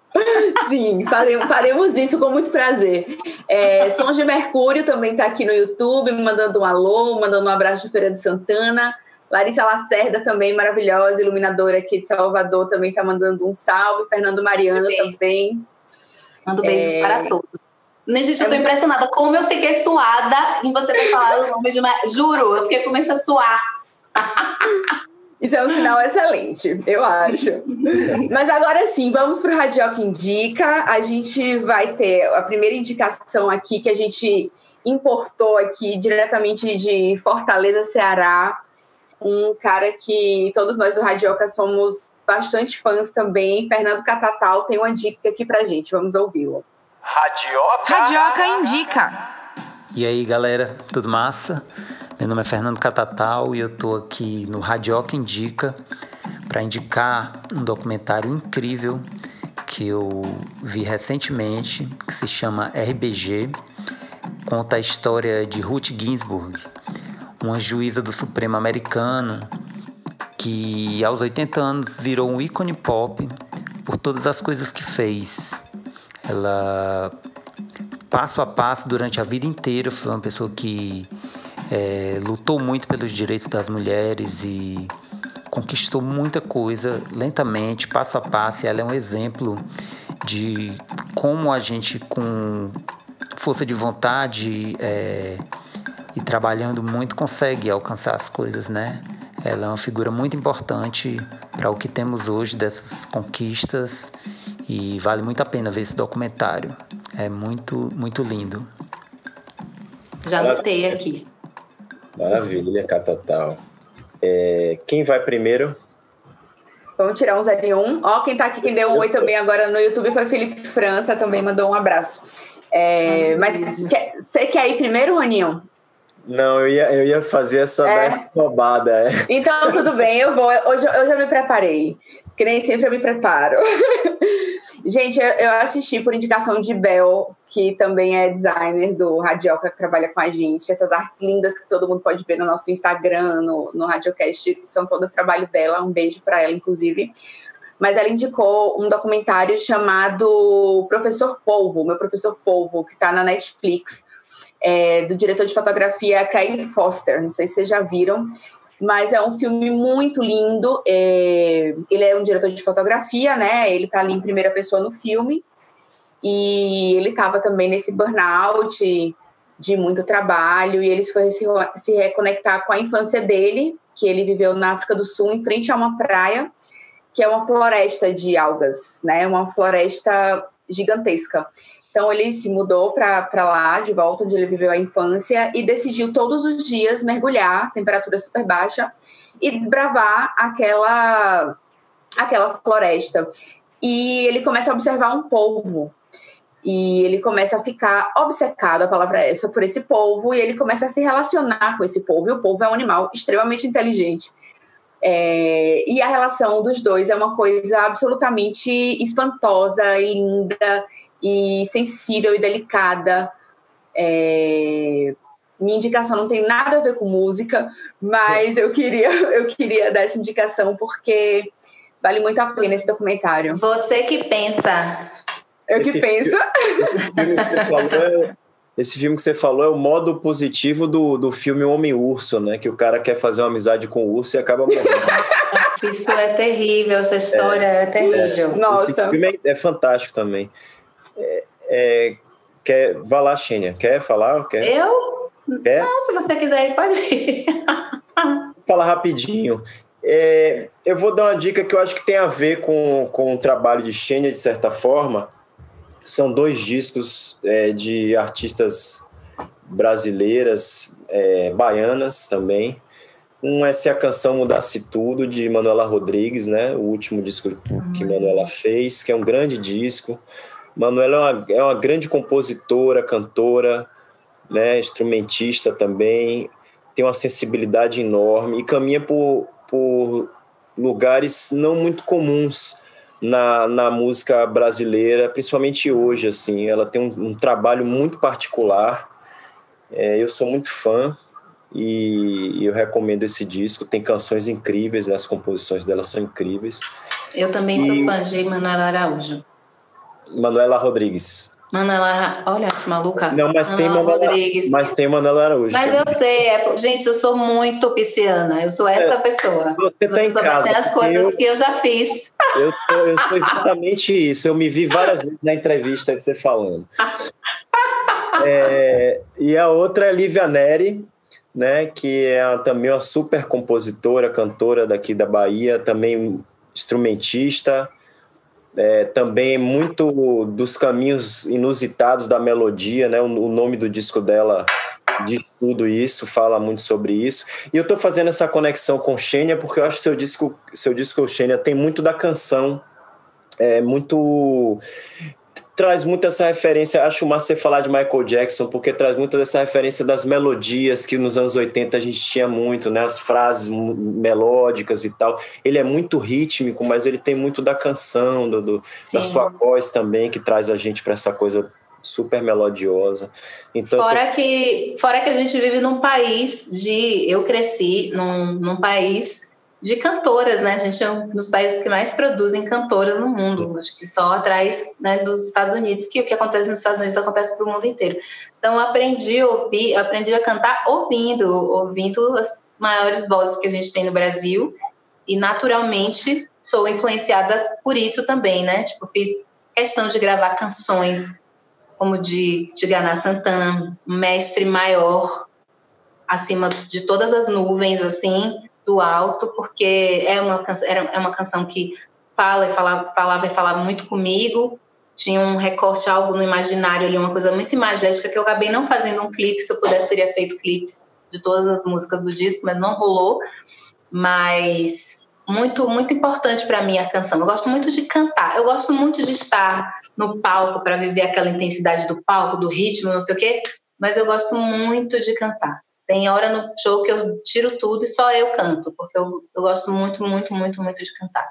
Sim, faremos, faremos, isso com muito prazer. É, Sons de Mercúrio também está aqui no YouTube, me mandando um alô, mandando um abraço de Feira de Santana. Larissa Lacerda também, maravilhosa, iluminadora aqui de Salvador, também está mandando um salve. Fernando Mariano também. Mando beijos é... para todos. Nem, gente, eu tô impressionada como eu fiquei suada em você ter falado o nome de uma. Juro, eu fiquei começando a suar. Isso é um sinal excelente, eu acho. Mas agora sim, vamos para o Radioca Indica. A gente vai ter a primeira indicação aqui que a gente importou aqui diretamente de Fortaleza, Ceará. Um cara que todos nós do Radioca somos bastante fãs também. Fernando Catatal tem uma dica aqui para gente. Vamos ouvi-lo. Radioca. Radioca indica. E aí, galera, tudo massa? Meu nome é Fernando Catatal e eu tô aqui no Radioca Indica para indicar um documentário incrível que eu vi recentemente, que se chama RBG. Conta a história de Ruth Ginsburg, uma juíza do Supremo americano que aos 80 anos virou um ícone pop por todas as coisas que fez ela, passo a passo, durante a vida inteira, foi uma pessoa que é, lutou muito pelos direitos das mulheres e conquistou muita coisa lentamente, passo a passo. E ela é um exemplo de como a gente, com força de vontade é, e trabalhando muito, consegue alcançar as coisas, né? Ela é uma figura muito importante para o que temos hoje dessas conquistas e vale muito a pena ver esse documentário. É muito, muito lindo. Já anotei aqui. Maravilha, Catatal. É, quem vai primeiro? Vamos tirar um 0 e 1. Ó, quem tá aqui, quem deu um oi também agora no YouTube foi Felipe França, também mandou um abraço. É, mas você quer ir primeiro, Roninho? Não, eu ia, eu ia fazer essa, é. roubada. É. Então, tudo bem, eu vou. Hoje eu já me preparei que nem sempre eu me preparo. Gente, eu assisti por indicação de Bel, que também é designer do Radioca, que trabalha com a gente. Essas artes lindas que todo mundo pode ver no nosso Instagram, no, no Radiocast, são todas trabalho dela. Um beijo para ela, inclusive. Mas ela indicou um documentário chamado Professor Polvo, meu professor Polvo, que está na Netflix, é, do diretor de fotografia Craig Foster. Não sei se vocês já viram mas é um filme muito lindo. É, ele é um diretor de fotografia, né? Ele tá ali em primeira pessoa no filme. E ele estava também nesse burnout de muito trabalho. E ele foi se, se reconectar com a infância dele que ele viveu na África do Sul, em frente a uma praia, que é uma floresta de algas, né? Uma floresta gigantesca. Então ele se mudou para lá, de volta onde ele viveu a infância, e decidiu todos os dias mergulhar, temperatura super baixa, e desbravar aquela, aquela floresta. E ele começa a observar um polvo. E ele começa a ficar obcecado, a palavra é essa, por esse polvo, e ele começa a se relacionar com esse polvo. E o polvo é um animal extremamente inteligente. É, e a relação dos dois é uma coisa absolutamente espantosa e linda e sensível e delicada. É, minha indicação não tem nada a ver com música, mas eu queria, eu queria dar essa indicação porque vale muito a pena esse documentário. Você que pensa. Eu que penso. É, esse filme que você falou é o modo positivo do, do filme Homem-Urso, né? Que o cara quer fazer uma amizade com o urso e acaba morrendo. Isso é terrível, essa história é, é terrível. É, Nossa. Esse filme é, é fantástico também. É, é, quer, vai lá, Xênia. Quer falar? Quer? Eu? Quer? Não, se você quiser pode ir. Fala rapidinho. É, eu vou dar uma dica que eu acho que tem a ver com, com o trabalho de Xênia, de certa forma. São dois discos é, de artistas brasileiras, é, baianas também. Um é Se a Canção Mudasse Tudo, de Manuela Rodrigues, né? o último disco que Manuela fez, que é um grande disco. Manuela é uma, é uma grande compositora, cantora, né? instrumentista também, tem uma sensibilidade enorme e caminha por, por lugares não muito comuns na, na música brasileira, principalmente hoje, assim. Ela tem um, um trabalho muito particular. É, eu sou muito fã e eu recomendo esse disco. Tem canções incríveis, né? as composições dela são incríveis. Eu também e... sou fã de Manuela Araújo. Manuela Rodrigues. Manuela, olha que maluca. Não, mas tem Manuela, Rodrigues. Mas tem Manuela Araújo. Mas eu sei, é, gente, eu sou muito pisciana, eu sou essa é, pessoa. Você está em casa. as coisas eu, que eu já fiz. Eu, eu sou exatamente isso. Eu me vi várias vezes na entrevista você falando. é, e a outra é Lívia Neri, né, que é também uma super compositora, cantora daqui da Bahia, também instrumentista é, também muito dos caminhos inusitados da melodia, né? O, o, nome do disco dela de tudo isso, fala muito sobre isso. E eu estou fazendo essa conexão com Xênia porque eu acho que seu disco, seu disco Xênia tem muito da canção, é muito traz muito essa referência, acho massa você falar de Michael Jackson, porque traz muito dessa referência das melodias que nos anos 80 a gente tinha muito, né? As frases melódicas e tal. Ele é muito rítmico, mas ele tem muito da canção, do, do da sua voz também, que traz a gente para essa coisa super melodiosa. Então, fora, tô... que, fora que a gente vive num país de. Eu cresci num, num país de cantoras, né? A gente é um dos países que mais produzem cantoras no mundo, acho que só atrás né, dos Estados Unidos, que o que acontece nos Estados Unidos acontece para o mundo inteiro. Então, aprendi a ouvir, aprendi a cantar ouvindo, ouvindo as maiores vozes que a gente tem no Brasil, e naturalmente sou influenciada por isso também, né? Tipo, fiz questão de gravar canções como de, de Ganá Santana, mestre maior, acima de todas as nuvens, assim, do alto, porque é uma, é uma canção que fala e falava, falava e falava muito comigo. Tinha um recorte, algo no imaginário ali, uma coisa muito imagética, que eu acabei não fazendo um clipe. Se eu pudesse, teria feito clipes de todas as músicas do disco, mas não rolou. Mas muito, muito importante para mim a canção. Eu gosto muito de cantar, eu gosto muito de estar no palco para viver aquela intensidade do palco, do ritmo, não sei o quê, mas eu gosto muito de cantar. Tem hora no show que eu tiro tudo e só eu canto, porque eu, eu gosto muito, muito, muito, muito de cantar.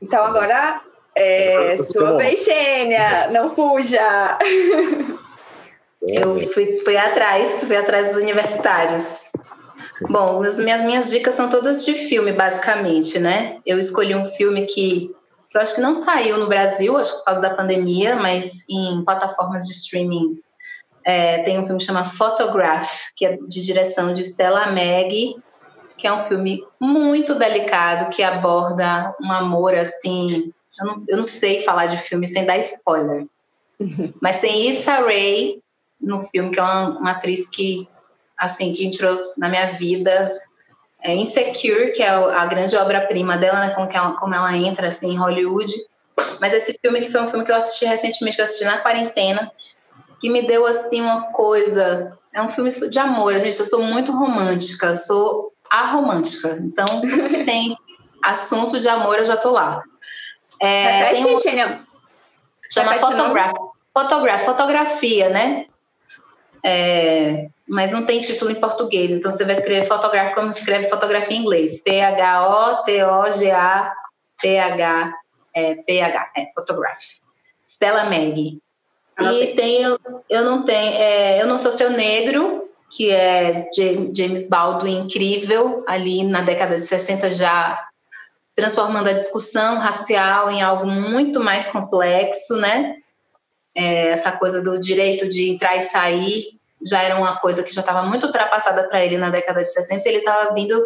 Então agora é sua vez, não fuja! Eu fui, fui atrás, fui atrás dos universitários. Bom, as minhas, minhas dicas são todas de filme, basicamente, né? Eu escolhi um filme que, que eu acho que não saiu no Brasil, acho que por causa da pandemia, mas em plataformas de streaming é, tem um filme que chama Photograph, que é de direção de Stella Meg, que é um filme muito delicado, que aborda um amor assim. Eu não, eu não sei falar de filme sem dar spoiler. Mas tem Issa Rae no filme, que é uma, uma atriz que, assim, que entrou na minha vida é Insecure, que é a grande obra-prima dela, né, como, ela, como ela entra assim, em Hollywood. Mas esse filme que foi um filme que eu assisti recentemente, que eu assisti na quarentena, que me deu assim uma coisa. É um filme de amor, gente. Eu sou muito romântica, sou a romântica. Então, tudo que tem assunto de amor, eu já tô lá. É, Repete, um... Chama Photograph. Photograph, fotografia, né? É, mas não tem título em português, então você vai escrever fotografia como escreve fotografia em inglês. P-H-O-T-O-G-A-P-H, é, P-H, é, photograph. Stella E tem, eu, eu não tenho, é, eu não sou seu negro, que é James Baldwin incrível, ali na década de 60 já transformando a discussão racial em algo muito mais complexo, né? É, essa coisa do direito de entrar e sair já era uma coisa que já estava muito ultrapassada para ele na década de 60. Ele estava vindo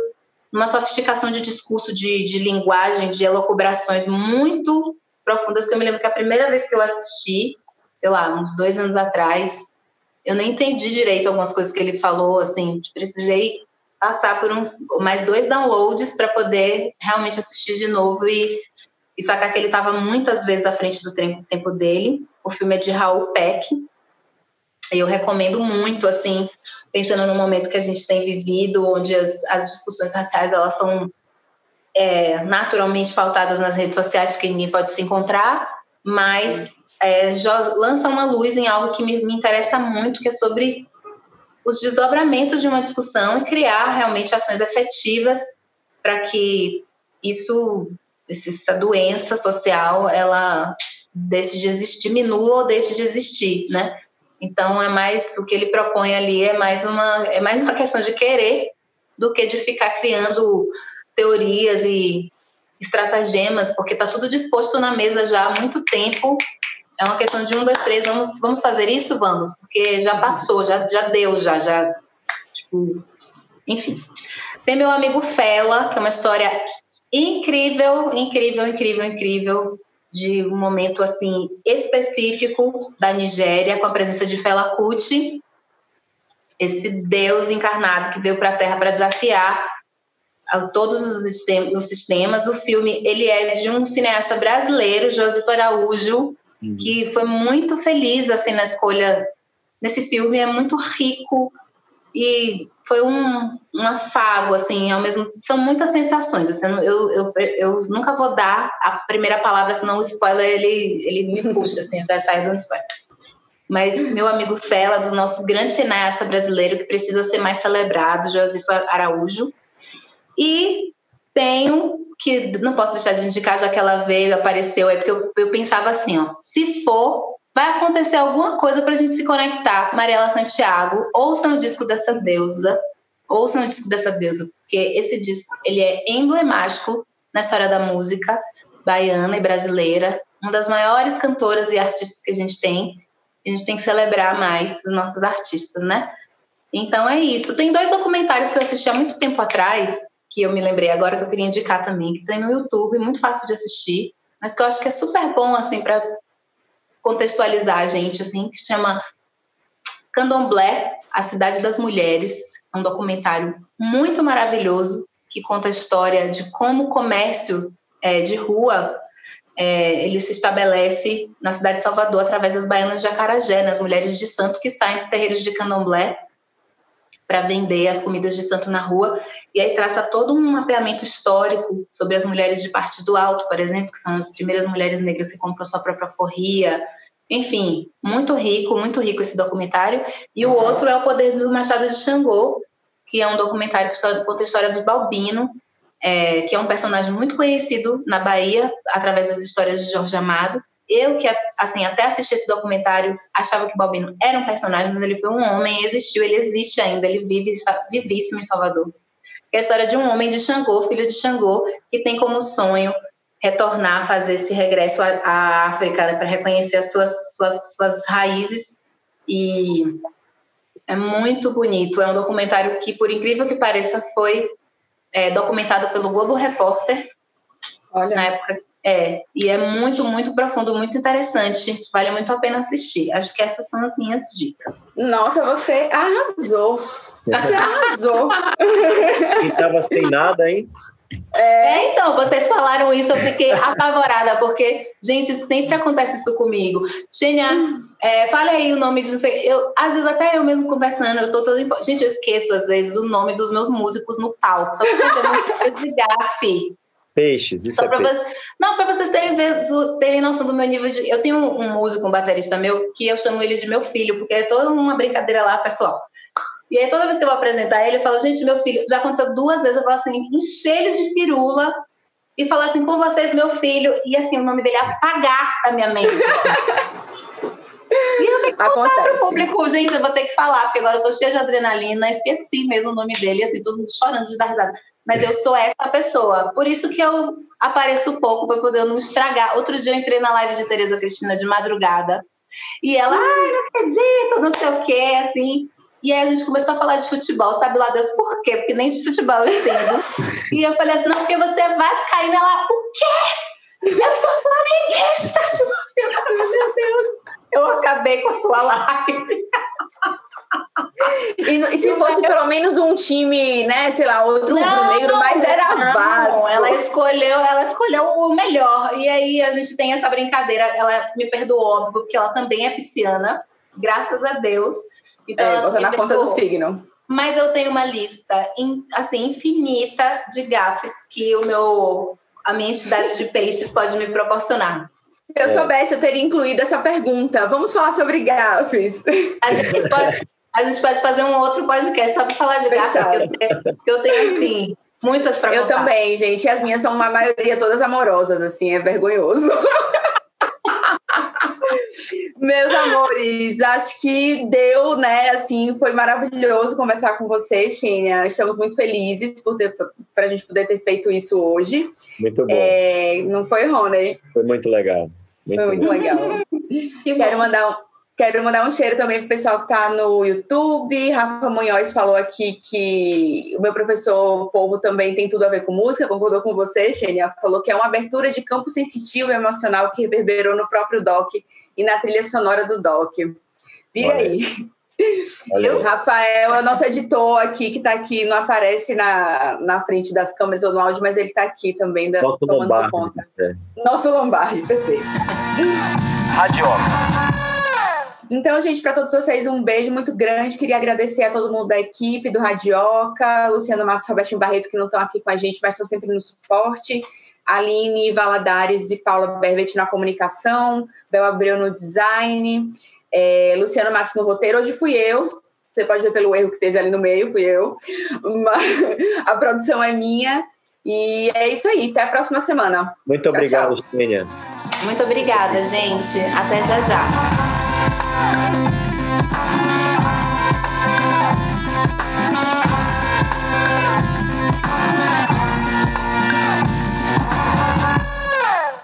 numa sofisticação de discurso, de, de linguagem, de elocubrações muito profundas. Que eu me lembro que a primeira vez que eu assisti, sei lá, uns dois anos atrás, eu nem entendi direito algumas coisas que ele falou. Assim, precisei passar por um, mais dois downloads para poder realmente assistir de novo e, e sacar que ele estava muitas vezes à frente do tempo, dele. O filme é de Raul Peck. Eu recomendo muito, assim, pensando no momento que a gente tem vivido, onde as, as discussões raciais elas estão é, naturalmente faltadas nas redes sociais, porque ninguém pode se encontrar, mas é, lança uma luz em algo que me, me interessa muito, que é sobre os desdobramentos de uma discussão e criar realmente ações efetivas para que isso, essa doença social, ela deixe de existir, diminua ou deixe de existir, né? Então é mais o que ele propõe ali é mais uma é mais uma questão de querer do que de ficar criando teorias e estratagemas, porque está tudo disposto na mesa já há muito tempo é uma questão de um, dois, três, vamos, vamos fazer isso? Vamos, porque já passou, já, já deu, já, já, tipo, enfim. Tem meu amigo Fela, que é uma história incrível, incrível, incrível, incrível, de um momento, assim, específico da Nigéria, com a presença de Fela Kuti, esse Deus encarnado que veio para a Terra para desafiar todos os sistemas. O filme ele é de um cineasta brasileiro, Josito Araújo, uhum. que foi muito feliz assim na escolha nesse filme, é muito rico e foi um, um afago, assim, ao mesmo são muitas sensações, assim, eu, eu, eu nunca vou dar a primeira palavra, senão o spoiler ele, ele me puxa, assim, já sai dando spoiler. Mas meu amigo Fela, do nosso grande cineasta brasileiro que precisa ser mais celebrado, Josito Araújo. E tenho que não posso deixar de indicar, já que ela veio, apareceu, é porque eu, eu pensava assim, ó, se for, vai acontecer alguma coisa para a gente se conectar. Mariela Santiago, ouçam o disco dessa deusa, ouçam o disco dessa deusa, porque esse disco ele é emblemático na história da música baiana e brasileira, uma das maiores cantoras e artistas que a gente tem. A gente tem que celebrar mais os nossos artistas, né? Então é isso. Tem dois documentários que eu assisti há muito tempo atrás, que eu me lembrei agora que eu queria indicar também, que tem no YouTube, muito fácil de assistir, mas que eu acho que é super bom assim para contextualizar a gente, assim, que chama Candomblé, a cidade das mulheres, é um documentário muito maravilhoso que conta a história de como o comércio é, de rua é, ele se estabelece na cidade de Salvador através das baianas de Acarajé, nas mulheres de santo que saem dos terreiros de candomblé para vender as comidas de santo na rua, e aí traça todo um mapeamento histórico sobre as mulheres de Partido Alto, por exemplo, que são as primeiras mulheres negras que compram sua própria forria. Enfim, muito rico, muito rico esse documentário. E o outro é O Poder do Machado de Xangô, que é um documentário que conta a história do Balbino, é, que é um personagem muito conhecido na Bahia, através das histórias de Jorge Amado, eu que, assim, até assisti esse documentário, achava que Balbino era um personagem, mas ele foi um homem, existiu, ele existe ainda, ele vive, está vivíssimo em Salvador. É a história de um homem de Xangô, filho de Xangô, que tem como sonho retornar, fazer esse regresso à, à África, né, para reconhecer as suas, suas, suas raízes. E é muito bonito. É um documentário que, por incrível que pareça, foi é, documentado pelo Globo Repórter. Olha. Na época é, e é muito, muito profundo, muito interessante. Vale muito a pena assistir. Acho que essas são as minhas dicas. Nossa, você arrasou. Você arrasou. Quem tava sem nada, hein? É, então, vocês falaram isso, eu fiquei apavorada, porque, gente, sempre acontece isso comigo. Gênia, é, fale aí o nome de não sei. Eu, às vezes, até eu mesmo conversando, eu tô toda. Gente, eu esqueço, às vezes, o nome dos meus músicos no palco. Só pra você ter de gafe. Peixes, isso Só é pra peixe. você- Não, para vocês terem, terem noção do meu nível de. Eu tenho um, um músico, um baterista meu, que eu chamo ele de meu filho, porque é toda uma brincadeira lá, pessoal. E aí, toda vez que eu vou apresentar ele, eu falo, gente, meu filho, já aconteceu duas vezes, eu falo assim, encher ele de firula e falar assim, com vocês, meu filho, e assim, o nome dele é apagar da minha mente. e eu tenho que contar pro Acontece. público, gente, eu vou ter que falar, porque agora eu tô cheia de adrenalina, esqueci mesmo o nome dele, assim, todo mundo chorando de dar risada. Mas eu sou essa pessoa. Por isso que eu apareço pouco para poder não estragar. Outro dia eu entrei na live de Tereza Cristina de madrugada. E ela, ai, não acredito, não sei o quê, assim. E aí a gente começou a falar de futebol, sabe lá Deus por quê? Porque nem de futebol eu entendo. e eu falei assim, não, porque você é vascaína. Ela, o quê? Eu sou flamenguista! Tipo assim, eu falei, meu Deus, eu acabei com a sua live. E, e se fosse pelo menos um time, né, sei lá, outro rubro-negro, não, mas era não, Vasco. Ela escolheu, ela escolheu o melhor. E aí a gente tem essa brincadeira. Ela me perdoou, porque ela também é pisciana, graças a Deus. Então, É, ela na conta do signo. Mas eu tenho uma lista assim infinita de gafes que o meu a minha entidade de peixes pode me proporcionar. Se eu soubesse, eu teria incluído essa pergunta. Vamos falar sobre gafes. A gente pode, a gente pode fazer um outro podcast só para falar de gafes, porque eu, sei- eu tenho assim muitas para Eu também, gente. E as minhas são uma maioria todas amorosas, assim, é vergonhoso. Meus amores, acho que deu, né? Assim, foi maravilhoso conversar com você, Xênia. Estamos muito felizes por ter, pra gente poder ter feito isso hoje. Muito bom. É, não foi, Rony? Foi muito legal. Muito Foi muito bom. legal. Que bom. Quero mandar, um, quero mandar um cheiro também pro pessoal que tá no YouTube. Rafa Munhoz falou aqui que o meu professor Povo também tem tudo a ver com música, concordou com você, Xênia. Falou que é uma abertura de campo sensitivo e emocional que reverberou no próprio doc e na trilha sonora do doc. Vira Olha aí. Olha aí. Rafael é o nosso editor aqui, que tá aqui, não aparece na, na frente das câmeras ou no áudio, mas ele tá aqui também, da, Nosso tomando Lombardi. conta. É. Nosso Lombardi, perfeito. Radioca. Então, gente, para todos vocês, um beijo muito grande. Queria agradecer a todo mundo da equipe, do Radioca, Luciano Matos, Robertinho Barreto, que não estão aqui com a gente, mas estão sempre no suporte. Aline Valadares e Paula Berbet na comunicação, Bel Abreu no design, é, Luciano Matos no roteiro. Hoje fui eu, você pode ver pelo erro que teve ali no meio, fui eu. Mas a produção é minha. E é isso aí, até a próxima semana. Muito Tchau, obrigado, Xênia. Muito obrigada, gente. Até já já.